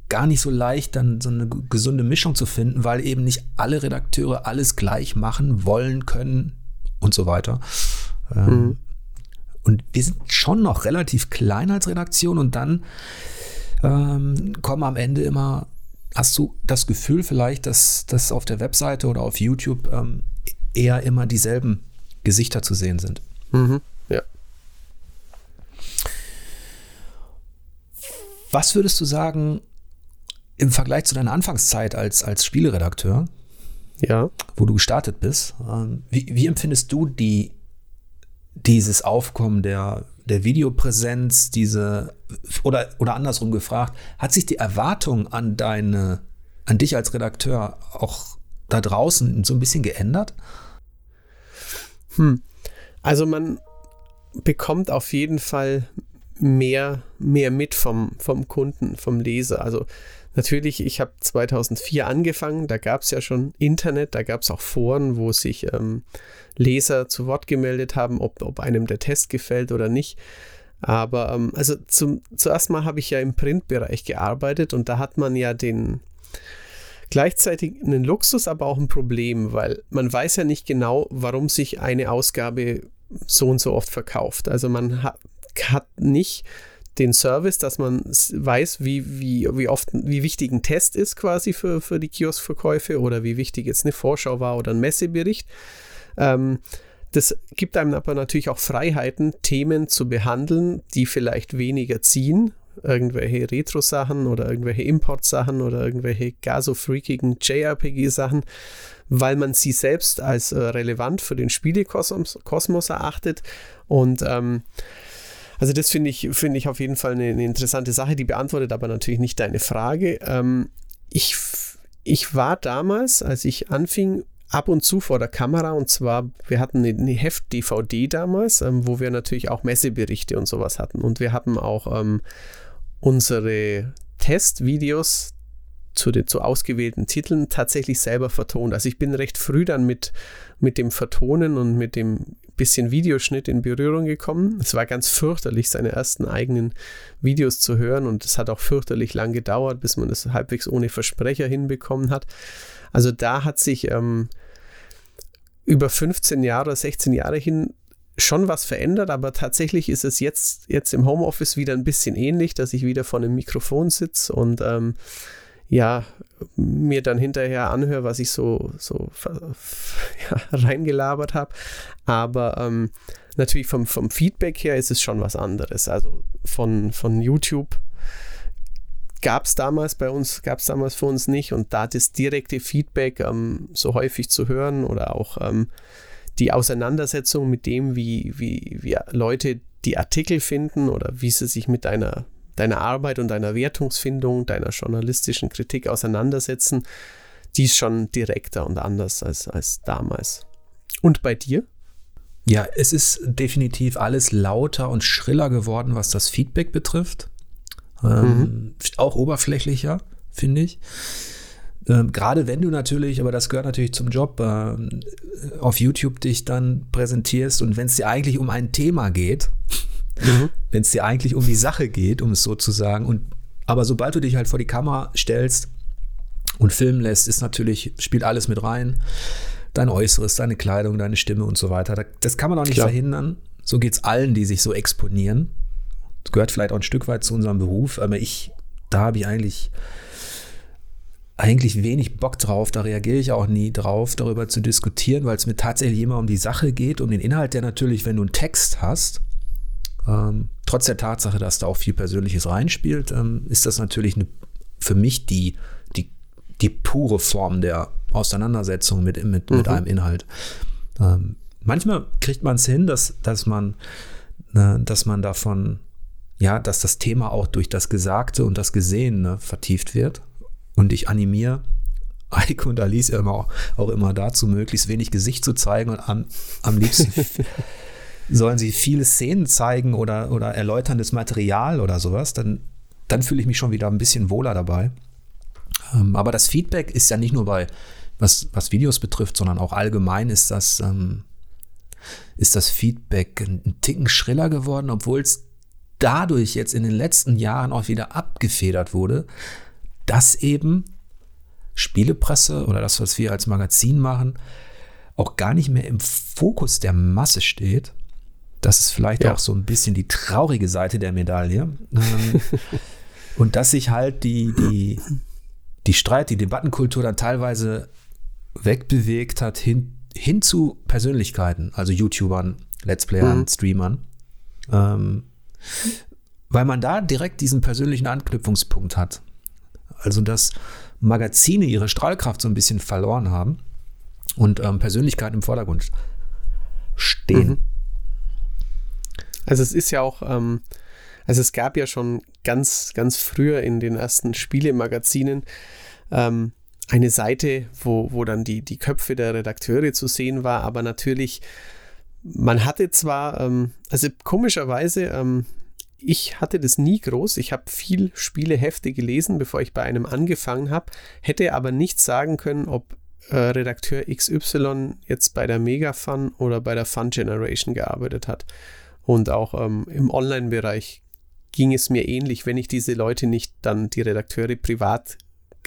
gar nicht so leicht, dann so eine gesunde Mischung zu finden, weil eben nicht alle Redakteure alles gleich machen wollen, können, und so weiter. Ähm, mhm. Und wir sind schon noch relativ klein als Redaktion und dann ähm, kommen am Ende immer, hast du das Gefühl vielleicht, dass, dass auf der Webseite oder auf YouTube ähm, eher immer dieselben Gesichter zu sehen sind. Mhm. Ja. Was würdest du sagen im Vergleich zu deiner Anfangszeit als, als Spieleredakteur? Ja. wo du gestartet bist. Ähm, wie, wie empfindest du die, dieses Aufkommen der, der Videopräsenz, diese, oder, oder andersrum gefragt, hat sich die Erwartung an deine, an dich als Redakteur auch da draußen so ein bisschen geändert? Hm. Also man bekommt auf jeden Fall mehr, mehr mit vom, vom Kunden, vom Leser. Also Natürlich, ich habe 2004 angefangen, da gab es ja schon Internet, da gab es auch Foren, wo sich ähm, Leser zu Wort gemeldet haben, ob, ob einem der Test gefällt oder nicht. Aber ähm, also zum, zuerst mal habe ich ja im Printbereich gearbeitet und da hat man ja den gleichzeitig einen Luxus, aber auch ein Problem, weil man weiß ja nicht genau, warum sich eine Ausgabe so und so oft verkauft. Also man hat, hat nicht den Service, dass man weiß, wie, wie, wie oft, wie wichtig ein Test ist quasi für, für die Kioskverkäufe oder wie wichtig jetzt eine Vorschau war oder ein Messebericht. Ähm, das gibt einem aber natürlich auch Freiheiten, Themen zu behandeln, die vielleicht weniger ziehen. Irgendwelche Retro-Sachen oder irgendwelche Import-Sachen oder irgendwelche gar so freakigen JRPG-Sachen, weil man sie selbst als äh, relevant für den Spielekosmos erachtet. Und ähm, also das finde ich, finde ich auf jeden Fall eine, eine, interessante Sache, die beantwortet aber natürlich nicht deine Frage. Ähm, ich, ich war damals, als ich anfing, ab und zu vor der Kamera und zwar, wir hatten eine, eine Heft-DVD damals, ähm, wo wir natürlich auch Messeberichte und sowas hatten und wir haben auch ähm, unsere Testvideos zu, den, zu ausgewählten Titeln tatsächlich selber vertont. Also ich bin recht früh dann mit, mit dem Vertonen und mit dem bisschen Videoschnitt in Berührung gekommen. Es war ganz fürchterlich, seine ersten eigenen Videos zu hören und es hat auch fürchterlich lang gedauert, bis man es halbwegs ohne Versprecher hinbekommen hat. Also da hat sich ähm, über 15 Jahre, 16 Jahre hin schon was verändert, aber tatsächlich ist es jetzt, jetzt im Homeoffice wieder ein bisschen ähnlich, dass ich wieder vor einem Mikrofon sitze und ähm, ja, mir dann hinterher anhöre, was ich so, so ja, reingelabert habe. Aber ähm, natürlich vom, vom Feedback her ist es schon was anderes. Also von, von YouTube gab es damals bei uns, gab es damals für uns nicht. Und da das direkte Feedback ähm, so häufig zu hören oder auch ähm, die Auseinandersetzung mit dem, wie, wie, wie Leute die Artikel finden oder wie sie sich mit einer deiner Arbeit und deiner Wertungsfindung, deiner journalistischen Kritik auseinandersetzen, die ist schon direkter und anders als, als damals. Und bei dir? Ja, es ist definitiv alles lauter und schriller geworden, was das Feedback betrifft. Ähm, mhm. Auch oberflächlicher, finde ich. Ähm, Gerade wenn du natürlich, aber das gehört natürlich zum Job, äh, auf YouTube dich dann präsentierst und wenn es dir eigentlich um ein Thema geht, mhm. wenn es dir eigentlich um die Sache geht, um es so zu sagen, und aber sobald du dich halt vor die Kamera stellst und filmen lässt, ist natürlich, spielt alles mit rein. Dein Äußeres, deine Kleidung, deine Stimme und so weiter. Das kann man auch nicht Klar. verhindern. So geht es allen, die sich so exponieren. Das gehört vielleicht auch ein Stück weit zu unserem Beruf, aber ich, da habe ich eigentlich eigentlich wenig Bock drauf, da reagiere ich auch nie drauf, darüber zu diskutieren, weil es mir tatsächlich immer um die Sache geht, um den Inhalt, der natürlich, wenn du einen Text hast, ähm, trotz der Tatsache, dass da auch viel Persönliches reinspielt, ähm, ist das natürlich eine, für mich die, die, die pure Form der Auseinandersetzung mit, mit, mhm. mit einem Inhalt. Ähm, manchmal kriegt man es hin, dass, dass man, äh, dass man davon, ja, dass das Thema auch durch das Gesagte und das Gesehene vertieft wird. Und ich animiere Eike und Alice immer auch, immer dazu, möglichst wenig Gesicht zu zeigen und am, am liebsten sollen sie viele Szenen zeigen oder, oder erläuterndes Material oder sowas, dann, dann fühle ich mich schon wieder ein bisschen wohler dabei. Ähm, aber das Feedback ist ja nicht nur bei, was, was Videos betrifft, sondern auch allgemein ist das, ähm, ist das Feedback ein Ticken schriller geworden, obwohl es dadurch jetzt in den letzten Jahren auch wieder abgefedert wurde, dass eben Spielepresse oder das, was wir als Magazin machen, auch gar nicht mehr im Fokus der Masse steht. Das ist vielleicht ja. auch so ein bisschen die traurige Seite der Medaille. Ähm, und dass sich halt die, die, die Streit, die Debattenkultur dann teilweise wegbewegt hat hin, hin zu Persönlichkeiten, also YouTubern, Let's Playern, mhm. Streamern. Ähm, weil man da direkt diesen persönlichen Anknüpfungspunkt hat. Also dass Magazine ihre Strahlkraft so ein bisschen verloren haben und ähm, Persönlichkeiten im Vordergrund stehen. Mhm. Also es ist ja auch, ähm, also es gab ja schon ganz, ganz früher in den ersten Spielemagazinen ähm, eine Seite, wo, wo dann die, die Köpfe der Redakteure zu sehen war, aber natürlich, man hatte zwar, ähm, also komischerweise, ähm, ich hatte das nie groß. Ich habe viel Spielehefte gelesen, bevor ich bei einem angefangen habe, hätte aber nicht sagen können, ob äh, Redakteur XY jetzt bei der Megafun oder bei der Fun Generation gearbeitet hat. Und auch ähm, im Online-Bereich ging es mir ähnlich, wenn ich diese Leute nicht dann die Redakteure privat,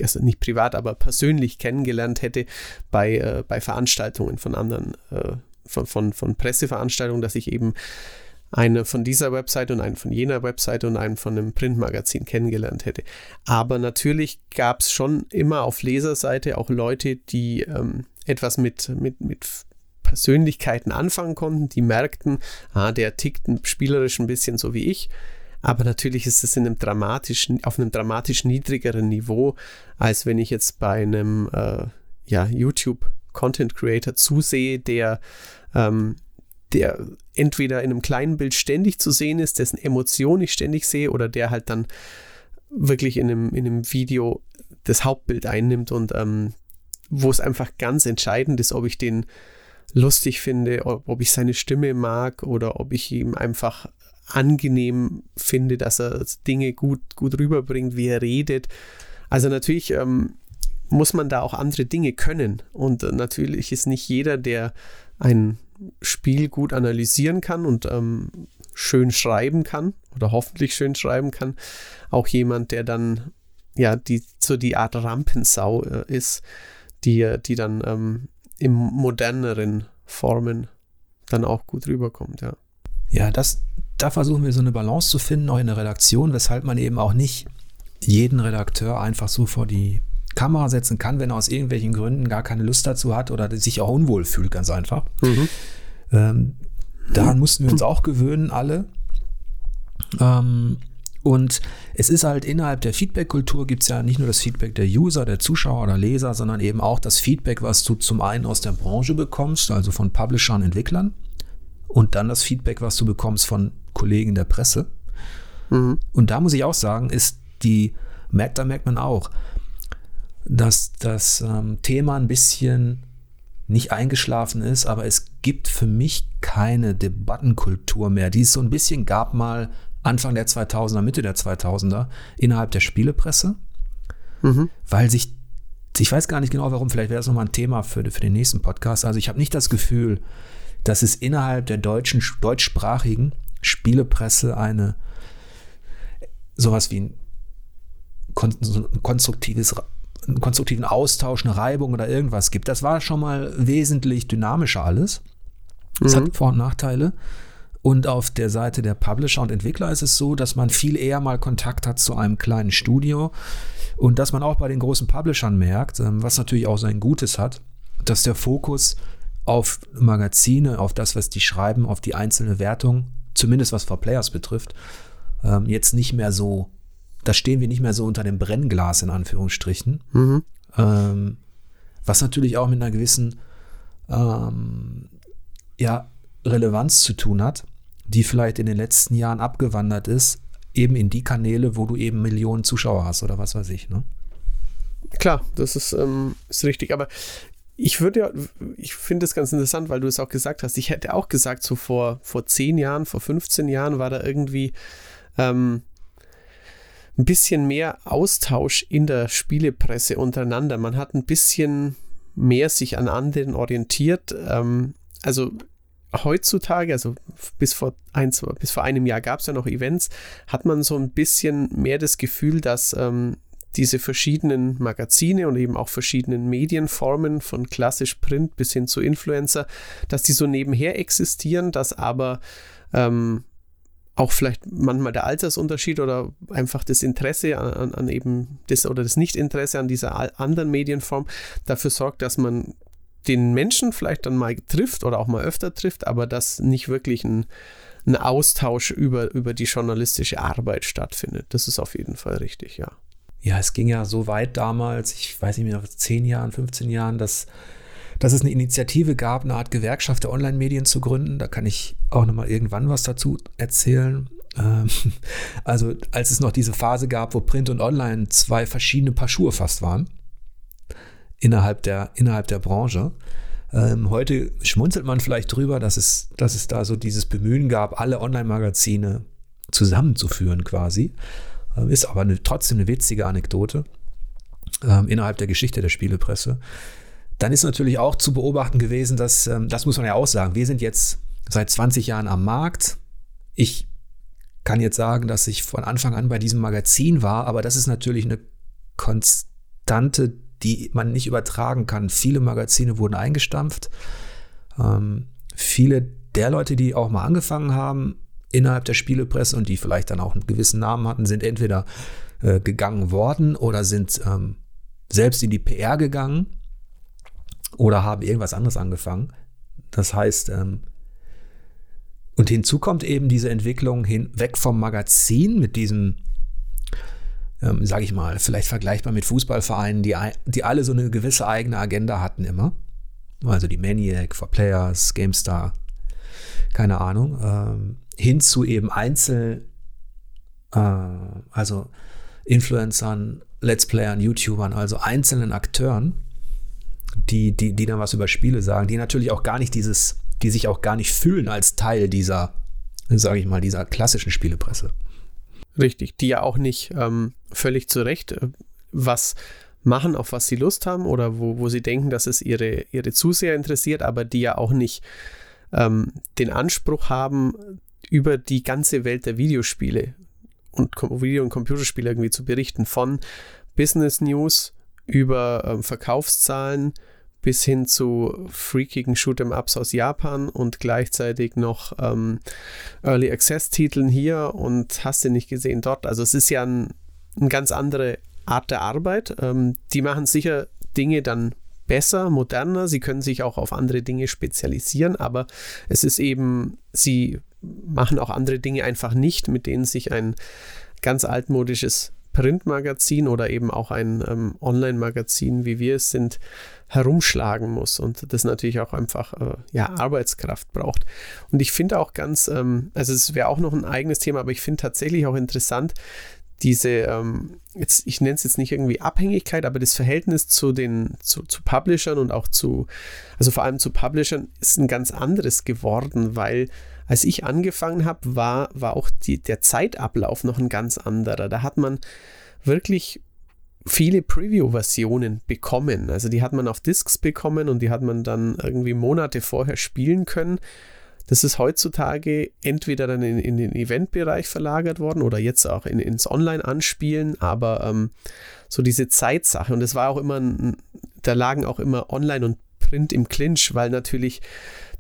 also nicht privat, aber persönlich kennengelernt hätte bei, äh, bei Veranstaltungen von anderen, äh, von, von, von Presseveranstaltungen, dass ich eben eine von dieser Website und einen von jener Website und einen von einem Printmagazin kennengelernt hätte. Aber natürlich gab es schon immer auf Leserseite auch Leute, die ähm, etwas mit, mit, mit Persönlichkeiten anfangen konnten, die merkten, ah, der tickt spielerisch ein bisschen so wie ich. Aber natürlich ist es in einem dramatischen, auf einem dramatisch niedrigeren Niveau, als wenn ich jetzt bei einem äh, ja, YouTube Content Creator zusehe, der ähm, der entweder in einem kleinen Bild ständig zu sehen ist, dessen Emotion ich ständig sehe, oder der halt dann wirklich in einem, in einem Video das Hauptbild einnimmt und ähm, wo es einfach ganz entscheidend ist, ob ich den lustig finde, ob, ich seine Stimme mag oder ob ich ihm einfach angenehm finde, dass er Dinge gut, gut rüberbringt, wie er redet. Also natürlich ähm, muss man da auch andere Dinge können. Und natürlich ist nicht jeder, der ein Spiel gut analysieren kann und ähm, schön schreiben kann oder hoffentlich schön schreiben kann, auch jemand, der dann ja die so die Art Rampensau äh, ist, die, die dann ähm, im moderneren Formen dann auch gut rüberkommt, ja. Ja, das, da versuchen wir so eine Balance zu finden, auch in der Redaktion, weshalb man eben auch nicht jeden Redakteur einfach so vor die Kamera setzen kann, wenn er aus irgendwelchen Gründen gar keine Lust dazu hat oder sich auch unwohl fühlt, ganz einfach. Mhm. Ähm, daran mussten wir uns auch gewöhnen, alle. Ähm, und es ist halt innerhalb der Feedback-Kultur gibt es ja nicht nur das Feedback der User, der Zuschauer oder Leser, sondern eben auch das Feedback, was du zum einen aus der Branche bekommst, also von Publishern, Entwicklern, und dann das Feedback, was du bekommst von Kollegen der Presse. Mhm. Und da muss ich auch sagen, ist die, merkt, da merkt man auch, dass das ähm, Thema ein bisschen nicht eingeschlafen ist, aber es gibt für mich keine Debattenkultur mehr, die es so ein bisschen gab mal Anfang der 2000er, Mitte der 2000er innerhalb der Spielepresse, mhm. weil sich, ich weiß gar nicht genau warum, vielleicht wäre das nochmal ein Thema für, für den nächsten Podcast. Also ich habe nicht das Gefühl, dass es innerhalb der deutschen, deutschsprachigen Spielepresse eine sowas wie ein, so ein konstruktives einen konstruktiven Austausch, eine Reibung oder irgendwas gibt. Das war schon mal wesentlich dynamischer alles. Das mhm. hat Vor- und Nachteile. Und auf der Seite der Publisher und Entwickler ist es so, dass man viel eher mal Kontakt hat zu einem kleinen Studio und dass man auch bei den großen Publishern merkt, ähm, was natürlich auch sein Gutes hat, dass der Fokus auf Magazine, auf das, was die schreiben, auf die einzelne Wertung, zumindest was For Players betrifft, ähm, jetzt nicht mehr so, da stehen wir nicht mehr so unter dem Brennglas in Anführungsstrichen. Mhm. Ähm, was natürlich auch mit einer gewissen ähm, ja, Relevanz zu tun hat die vielleicht in den letzten Jahren abgewandert ist, eben in die Kanäle, wo du eben Millionen Zuschauer hast oder was weiß ich. Ne? Klar, das ist, ähm, ist richtig. Aber ich würde ja, ich finde es ganz interessant, weil du es auch gesagt hast. Ich hätte auch gesagt, so vor, vor 10 Jahren, vor 15 Jahren war da irgendwie ähm, ein bisschen mehr Austausch in der Spielepresse untereinander. Man hat ein bisschen mehr sich an anderen orientiert. Ähm, also heutzutage, also bis vor, ein, bis vor einem Jahr gab es ja noch Events, hat man so ein bisschen mehr das Gefühl, dass ähm, diese verschiedenen Magazine und eben auch verschiedenen Medienformen von klassisch Print bis hin zu Influencer, dass die so nebenher existieren, dass aber ähm, auch vielleicht manchmal der Altersunterschied oder einfach das Interesse an, an eben das oder das Nichtinteresse an dieser anderen Medienform dafür sorgt, dass man den Menschen vielleicht dann mal trifft oder auch mal öfter trifft, aber dass nicht wirklich ein, ein Austausch über, über die journalistische Arbeit stattfindet. Das ist auf jeden Fall richtig, ja. Ja, es ging ja so weit damals, ich weiß nicht mehr, zehn Jahren, 15 Jahren, dass, dass es eine Initiative gab, eine Art Gewerkschaft der Online-Medien zu gründen. Da kann ich auch nochmal irgendwann was dazu erzählen. Ähm, also als es noch diese Phase gab, wo Print und Online zwei verschiedene Paar Schuhe fast waren innerhalb der, innerhalb der Branche. Ähm, heute schmunzelt man vielleicht drüber, dass es, dass es da so dieses Bemühen gab, alle Online-Magazine zusammenzuführen quasi. Ähm, ist aber eine, trotzdem eine witzige Anekdote ähm, innerhalb der Geschichte der Spielepresse. Dann ist natürlich auch zu beobachten gewesen, dass, ähm, das muss man ja auch sagen, wir sind jetzt seit 20 Jahren am Markt. Ich kann jetzt sagen, dass ich von Anfang an bei diesem Magazin war, aber das ist natürlich eine konstante die man nicht übertragen kann. Viele Magazine wurden eingestampft. Ähm, viele der Leute, die auch mal angefangen haben innerhalb der Spielepresse und die vielleicht dann auch einen gewissen Namen hatten, sind entweder äh, gegangen worden oder sind ähm, selbst in die PR gegangen oder haben irgendwas anderes angefangen. Das heißt, ähm, und hinzu kommt eben diese Entwicklung hin, weg vom Magazin mit diesem ähm, sage ich mal, vielleicht vergleichbar mit Fußballvereinen, die, die alle so eine gewisse eigene Agenda hatten immer. Also die Maniac, For Players, GameStar, keine Ahnung, ähm, hin zu eben Einzel, äh, also Influencern, Let's Playern, YouTubern, also einzelnen Akteuren, die, die, die dann was über Spiele sagen, die natürlich auch gar nicht dieses, die sich auch gar nicht fühlen als Teil dieser, sage ich mal, dieser klassischen Spielepresse. Richtig, die ja auch nicht ähm, völlig zu Recht äh, was machen, auf was sie Lust haben oder wo, wo sie denken, dass es ihre, ihre Zuseher interessiert, aber die ja auch nicht ähm, den Anspruch haben, über die ganze Welt der Videospiele und Video- und Computerspiele irgendwie zu berichten, von Business News über ähm, Verkaufszahlen bis hin zu freakigen Shoot'em-Ups aus Japan und gleichzeitig noch ähm, Early Access-Titeln hier und hast du nicht gesehen dort. Also es ist ja ein, eine ganz andere Art der Arbeit. Ähm, die machen sicher Dinge dann besser, moderner. Sie können sich auch auf andere Dinge spezialisieren, aber es ist eben, sie machen auch andere Dinge einfach nicht, mit denen sich ein ganz altmodisches Printmagazin oder eben auch ein ähm, Online-Magazin, wie wir es sind, herumschlagen muss und das natürlich auch einfach äh, ja, Arbeitskraft braucht. Und ich finde auch ganz, ähm, also es wäre auch noch ein eigenes Thema, aber ich finde tatsächlich auch interessant, diese, ähm, jetzt, ich nenne es jetzt nicht irgendwie Abhängigkeit, aber das Verhältnis zu den, zu, zu Publishern und auch zu, also vor allem zu Publishern ist ein ganz anderes geworden, weil als ich angefangen habe, war, war auch die, der Zeitablauf noch ein ganz anderer. Da hat man wirklich viele Preview-Versionen bekommen. Also die hat man auf Discs bekommen und die hat man dann irgendwie Monate vorher spielen können. Das ist heutzutage entweder dann in, in den Eventbereich verlagert worden oder jetzt auch in, ins Online-Anspielen, aber ähm, so diese Zeitsache und es war auch immer, ein, da lagen auch immer Online und Print im Clinch, weil natürlich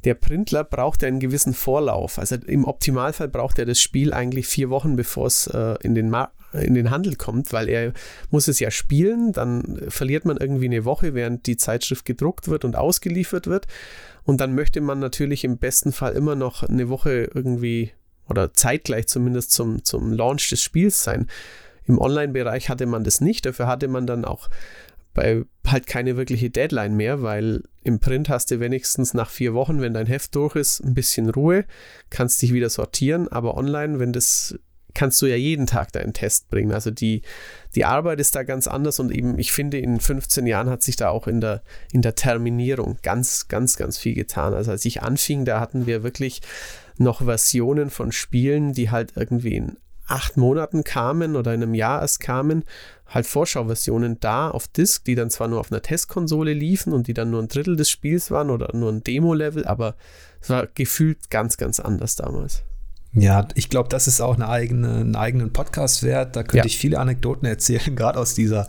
der Printler braucht ja einen gewissen Vorlauf. Also im Optimalfall braucht er das Spiel eigentlich vier Wochen, bevor es äh, in den in den Handel kommt, weil er muss es ja spielen, dann verliert man irgendwie eine Woche, während die Zeitschrift gedruckt wird und ausgeliefert wird. Und dann möchte man natürlich im besten Fall immer noch eine Woche irgendwie oder zeitgleich zumindest zum, zum Launch des Spiels sein. Im Online-Bereich hatte man das nicht, dafür hatte man dann auch bei halt keine wirkliche Deadline mehr, weil im Print hast du wenigstens nach vier Wochen, wenn dein Heft durch ist, ein bisschen Ruhe, kannst dich wieder sortieren, aber online, wenn das kannst du ja jeden Tag deinen Test bringen. Also die, die Arbeit ist da ganz anders und eben, ich finde, in 15 Jahren hat sich da auch in der, in der Terminierung ganz, ganz, ganz viel getan. Also als ich anfing, da hatten wir wirklich noch Versionen von Spielen, die halt irgendwie in acht Monaten kamen oder in einem Jahr erst kamen, halt Vorschauversionen da auf Disk, die dann zwar nur auf einer Testkonsole liefen und die dann nur ein Drittel des Spiels waren oder nur ein Demo-Level, aber es war gefühlt ganz, ganz anders damals. Ja, ich glaube, das ist auch eine eigene, einen eigenen Podcast wert. Da könnte ja. ich viele Anekdoten erzählen, gerade aus dieser,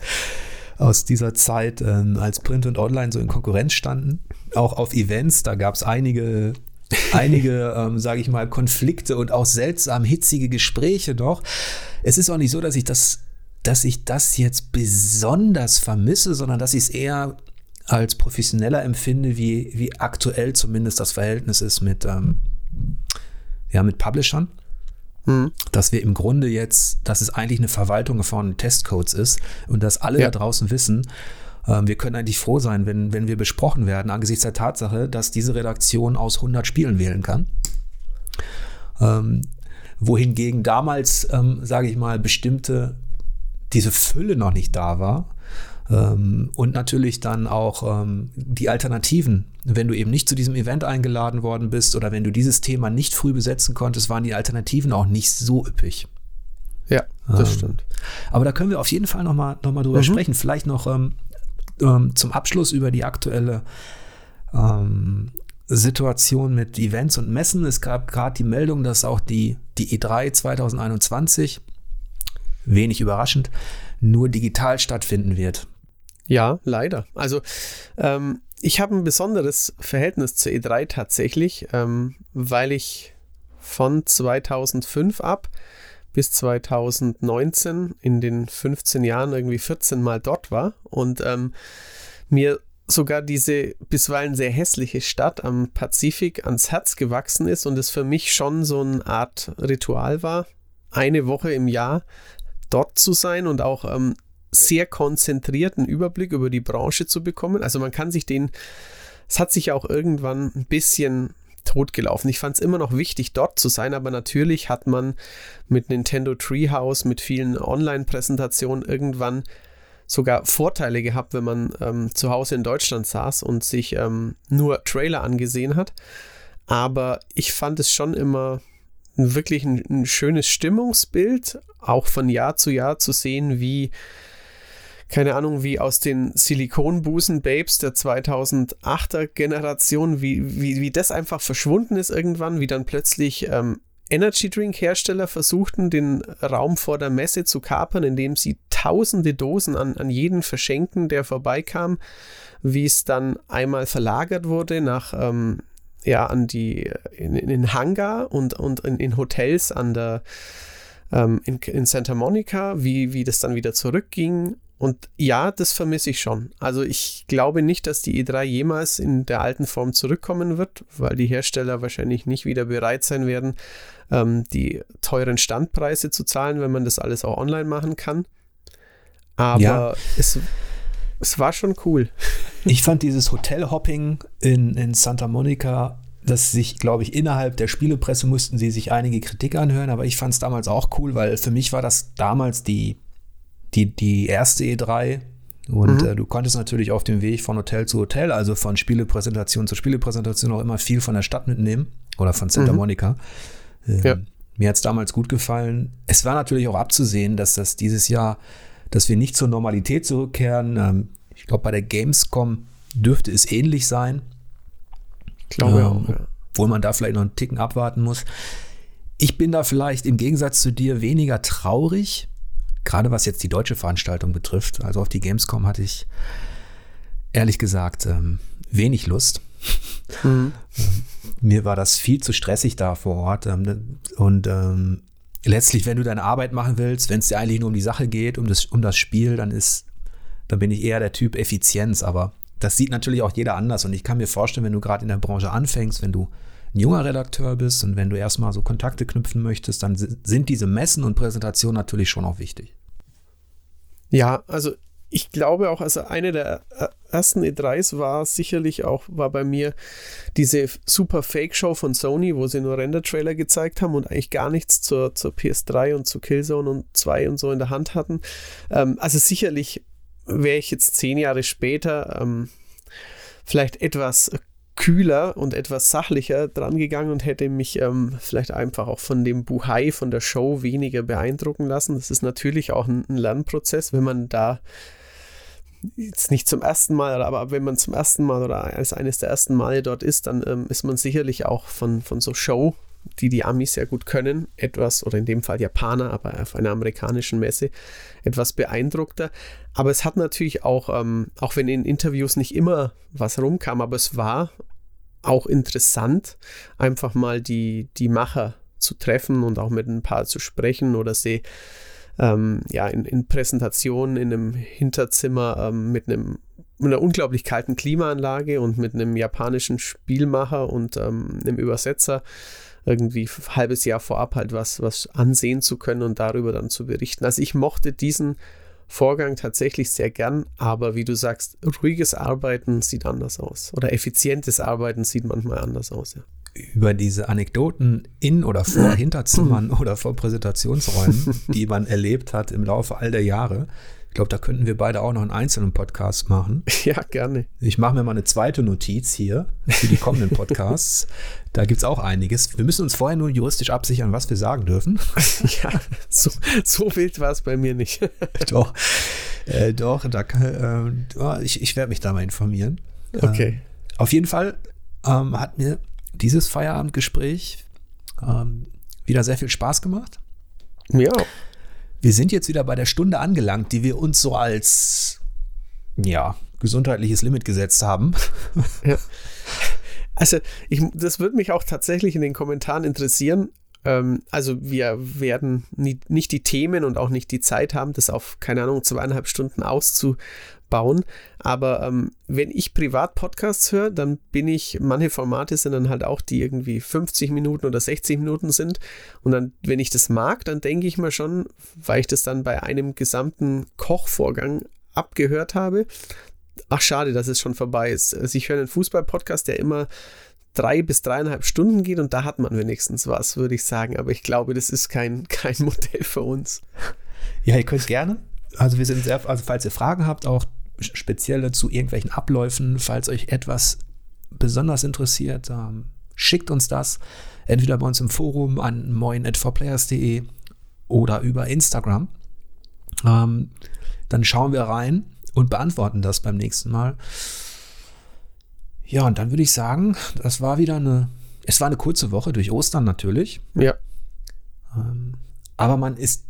aus dieser Zeit, ähm, als Print und Online so in Konkurrenz standen. Auch auf Events, da gab es einige, einige, ähm, sage ich mal, Konflikte und auch seltsam hitzige Gespräche doch. Es ist auch nicht so, dass ich das, dass ich das jetzt besonders vermisse, sondern dass ich es eher als professioneller empfinde, wie, wie aktuell zumindest das Verhältnis ist mit ähm, ja, mit Publishern, mhm. dass wir im Grunde jetzt, dass es eigentlich eine Verwaltung von Testcodes ist und dass alle ja. da draußen wissen, ähm, wir können eigentlich froh sein, wenn, wenn wir besprochen werden, angesichts der Tatsache, dass diese Redaktion aus 100 Spielen wählen kann. Ähm, wohingegen damals, ähm, sage ich mal, bestimmte, diese Fülle noch nicht da war ähm, und natürlich dann auch ähm, die Alternativen. Wenn du eben nicht zu diesem Event eingeladen worden bist oder wenn du dieses Thema nicht früh besetzen konntest, waren die Alternativen auch nicht so üppig. Ja, das ähm, stimmt. Aber da können wir auf jeden Fall nochmal noch mal drüber mhm. sprechen. Vielleicht noch ähm, ähm, zum Abschluss über die aktuelle ähm, Situation mit Events und Messen. Es gab gerade die Meldung, dass auch die, die E3 2021, wenig überraschend, nur digital stattfinden wird. Ja, leider. Also ähm, ich habe ein besonderes Verhältnis zur E3 tatsächlich, ähm, weil ich von 2005 ab bis 2019 in den 15 Jahren irgendwie 14 Mal dort war und ähm, mir sogar diese bisweilen sehr hässliche Stadt am Pazifik ans Herz gewachsen ist und es für mich schon so eine Art Ritual war, eine Woche im Jahr dort zu sein und auch ähm, sehr konzentrierten Überblick über die Branche zu bekommen. Also man kann sich den, es hat sich auch irgendwann ein bisschen totgelaufen. Ich fand es immer noch wichtig, dort zu sein, aber natürlich hat man mit Nintendo Treehouse, mit vielen Online-Präsentationen irgendwann sogar Vorteile gehabt, wenn man ähm, zu Hause in Deutschland saß und sich ähm, nur Trailer angesehen hat. Aber ich fand es schon immer wirklich ein, ein schönes Stimmungsbild, auch von Jahr zu Jahr zu sehen, wie keine Ahnung, wie aus den Silikonbusen-Babes der 2008er Generation, wie, wie, wie das einfach verschwunden ist irgendwann, wie dann plötzlich ähm, Energy Drink Hersteller versuchten, den Raum vor der Messe zu kapern, indem sie tausende Dosen an, an jeden verschenken, der vorbeikam, wie es dann einmal verlagert wurde nach, ähm, ja, an die, in, in Hangar und, und in, in Hotels an der, ähm, in, in Santa Monica, wie, wie das dann wieder zurückging und ja, das vermisse ich schon. Also ich glaube nicht, dass die E3 jemals in der alten Form zurückkommen wird, weil die Hersteller wahrscheinlich nicht wieder bereit sein werden, ähm, die teuren Standpreise zu zahlen, wenn man das alles auch online machen kann. Aber ja. es, es war schon cool. Ich fand dieses Hotelhopping in, in Santa Monica dass sich, glaube ich, innerhalb der Spielepresse mussten sie sich einige Kritik anhören, aber ich fand es damals auch cool, weil für mich war das damals die, die, die erste E3 und mhm. äh, du konntest natürlich auf dem Weg von Hotel zu Hotel, also von Spielepräsentation zu Spielepräsentation auch immer viel von der Stadt mitnehmen oder von Santa mhm. Monica. Ähm, ja. Mir hat es damals gut gefallen. Es war natürlich auch abzusehen, dass das dieses Jahr, dass wir nicht zur Normalität zurückkehren. Ähm, ich glaube, bei der Gamescom dürfte es ähnlich sein. Ich glaube ähm. Ja. Obwohl man da vielleicht noch einen Ticken abwarten muss. Ich bin da vielleicht im Gegensatz zu dir weniger traurig, gerade was jetzt die deutsche Veranstaltung betrifft. Also auf die Gamescom hatte ich ehrlich gesagt ähm, wenig Lust. Mhm. Mir war das viel zu stressig da vor Ort. Ähm, und ähm, letztlich, wenn du deine Arbeit machen willst, wenn es dir eigentlich nur um die Sache geht, um das, um das Spiel, dann ist, dann bin ich eher der Typ Effizienz. Aber das sieht natürlich auch jeder anders. Und ich kann mir vorstellen, wenn du gerade in der Branche anfängst, wenn du ein junger Redakteur bist und wenn du erstmal so Kontakte knüpfen möchtest, dann sind diese Messen und Präsentationen natürlich schon auch wichtig. Ja, also ich glaube auch, also eine der äh, ersten E3s war sicherlich auch, war bei mir diese super Fake-Show von Sony, wo sie nur Render-Trailer gezeigt haben und eigentlich gar nichts zur, zur PS3 und zu Killzone und 2 und so in der Hand hatten. Ähm, also sicherlich wäre ich jetzt zehn Jahre später ähm, vielleicht etwas kühler und etwas sachlicher dran gegangen und hätte mich ähm, vielleicht einfach auch von dem Buhai, von der Show weniger beeindrucken lassen. Das ist natürlich auch ein, ein Lernprozess, wenn man da jetzt nicht zum ersten Mal, aber wenn man zum ersten Mal oder als eines der ersten Male dort ist, dann ähm, ist man sicherlich auch von, von so Show, die die Amis sehr gut können, etwas, oder in dem Fall Japaner, aber auf einer amerikanischen Messe, etwas beeindruckter. Aber es hat natürlich auch, ähm, auch wenn in Interviews nicht immer was rumkam, aber es war auch interessant, einfach mal die, die Macher zu treffen und auch mit ein paar zu sprechen oder sie ähm, ja, in, in Präsentationen in einem Hinterzimmer ähm, mit einem mit einer unglaublich kalten Klimaanlage und mit einem japanischen Spielmacher und ähm, einem Übersetzer irgendwie ein halbes Jahr vorab halt was, was ansehen zu können und darüber dann zu berichten. Also ich mochte diesen Vorgang tatsächlich sehr gern, aber wie du sagst, ruhiges Arbeiten sieht anders aus oder effizientes Arbeiten sieht manchmal anders aus, ja über diese Anekdoten in oder vor Hinterzimmern oder vor Präsentationsräumen, die man erlebt hat im Laufe all der Jahre. Ich glaube, da könnten wir beide auch noch einen einzelnen Podcast machen. Ja, gerne. Ich mache mir mal eine zweite Notiz hier für die kommenden Podcasts. da gibt es auch einiges. Wir müssen uns vorher nur juristisch absichern, was wir sagen dürfen. ja, so, so wild war es bei mir nicht. doch, äh, doch, da kann, äh, ich, ich werde mich da mal informieren. Okay. Äh, auf jeden Fall ähm, hat mir dieses Feierabendgespräch ähm, wieder sehr viel Spaß gemacht. Ja. Wir sind jetzt wieder bei der Stunde angelangt, die wir uns so als ja, gesundheitliches Limit gesetzt haben. Ja. Also, ich, das würde mich auch tatsächlich in den Kommentaren interessieren. Ähm, also, wir werden nie, nicht die Themen und auch nicht die Zeit haben, das auf, keine Ahnung, zweieinhalb Stunden auszu, bauen. Aber ähm, wenn ich privat Podcasts höre, dann bin ich, manche Formate sind dann halt auch, die irgendwie 50 Minuten oder 60 Minuten sind. Und dann, wenn ich das mag, dann denke ich mir schon, weil ich das dann bei einem gesamten Kochvorgang abgehört habe, ach schade, dass es schon vorbei ist. Also ich höre einen Fußball-Podcast, der immer drei bis dreieinhalb Stunden geht und da hat man wenigstens was, würde ich sagen. Aber ich glaube, das ist kein, kein Modell für uns. Ja, ihr könnt gerne. Also wir sind sehr, also falls ihr Fragen habt, auch spezielle zu irgendwelchen Abläufen, falls euch etwas besonders interessiert, ähm, schickt uns das entweder bei uns im Forum an moin.forplayers.de oder über Instagram. Ähm, dann schauen wir rein und beantworten das beim nächsten Mal. Ja, und dann würde ich sagen, das war wieder eine, es war eine kurze Woche durch Ostern natürlich. Ja. Ähm, aber man ist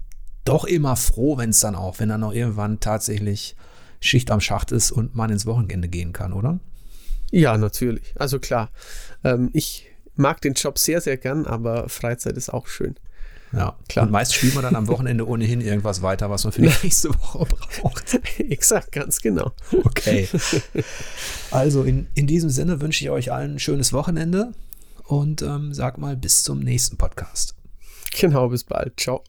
doch immer froh, wenn es dann auch, wenn dann auch irgendwann tatsächlich Schicht am Schacht ist und man ins Wochenende gehen kann, oder? Ja, natürlich. Also klar. Ähm, ich mag den Job sehr, sehr gern, aber Freizeit ist auch schön. Ja, klar. Und meist spielt man dann am Wochenende ohnehin irgendwas weiter, was man für die nächste Woche braucht. Exakt, ganz genau. Okay. Also in, in diesem Sinne wünsche ich euch allen ein schönes Wochenende und ähm, sag mal bis zum nächsten Podcast. Genau, bis bald. Ciao.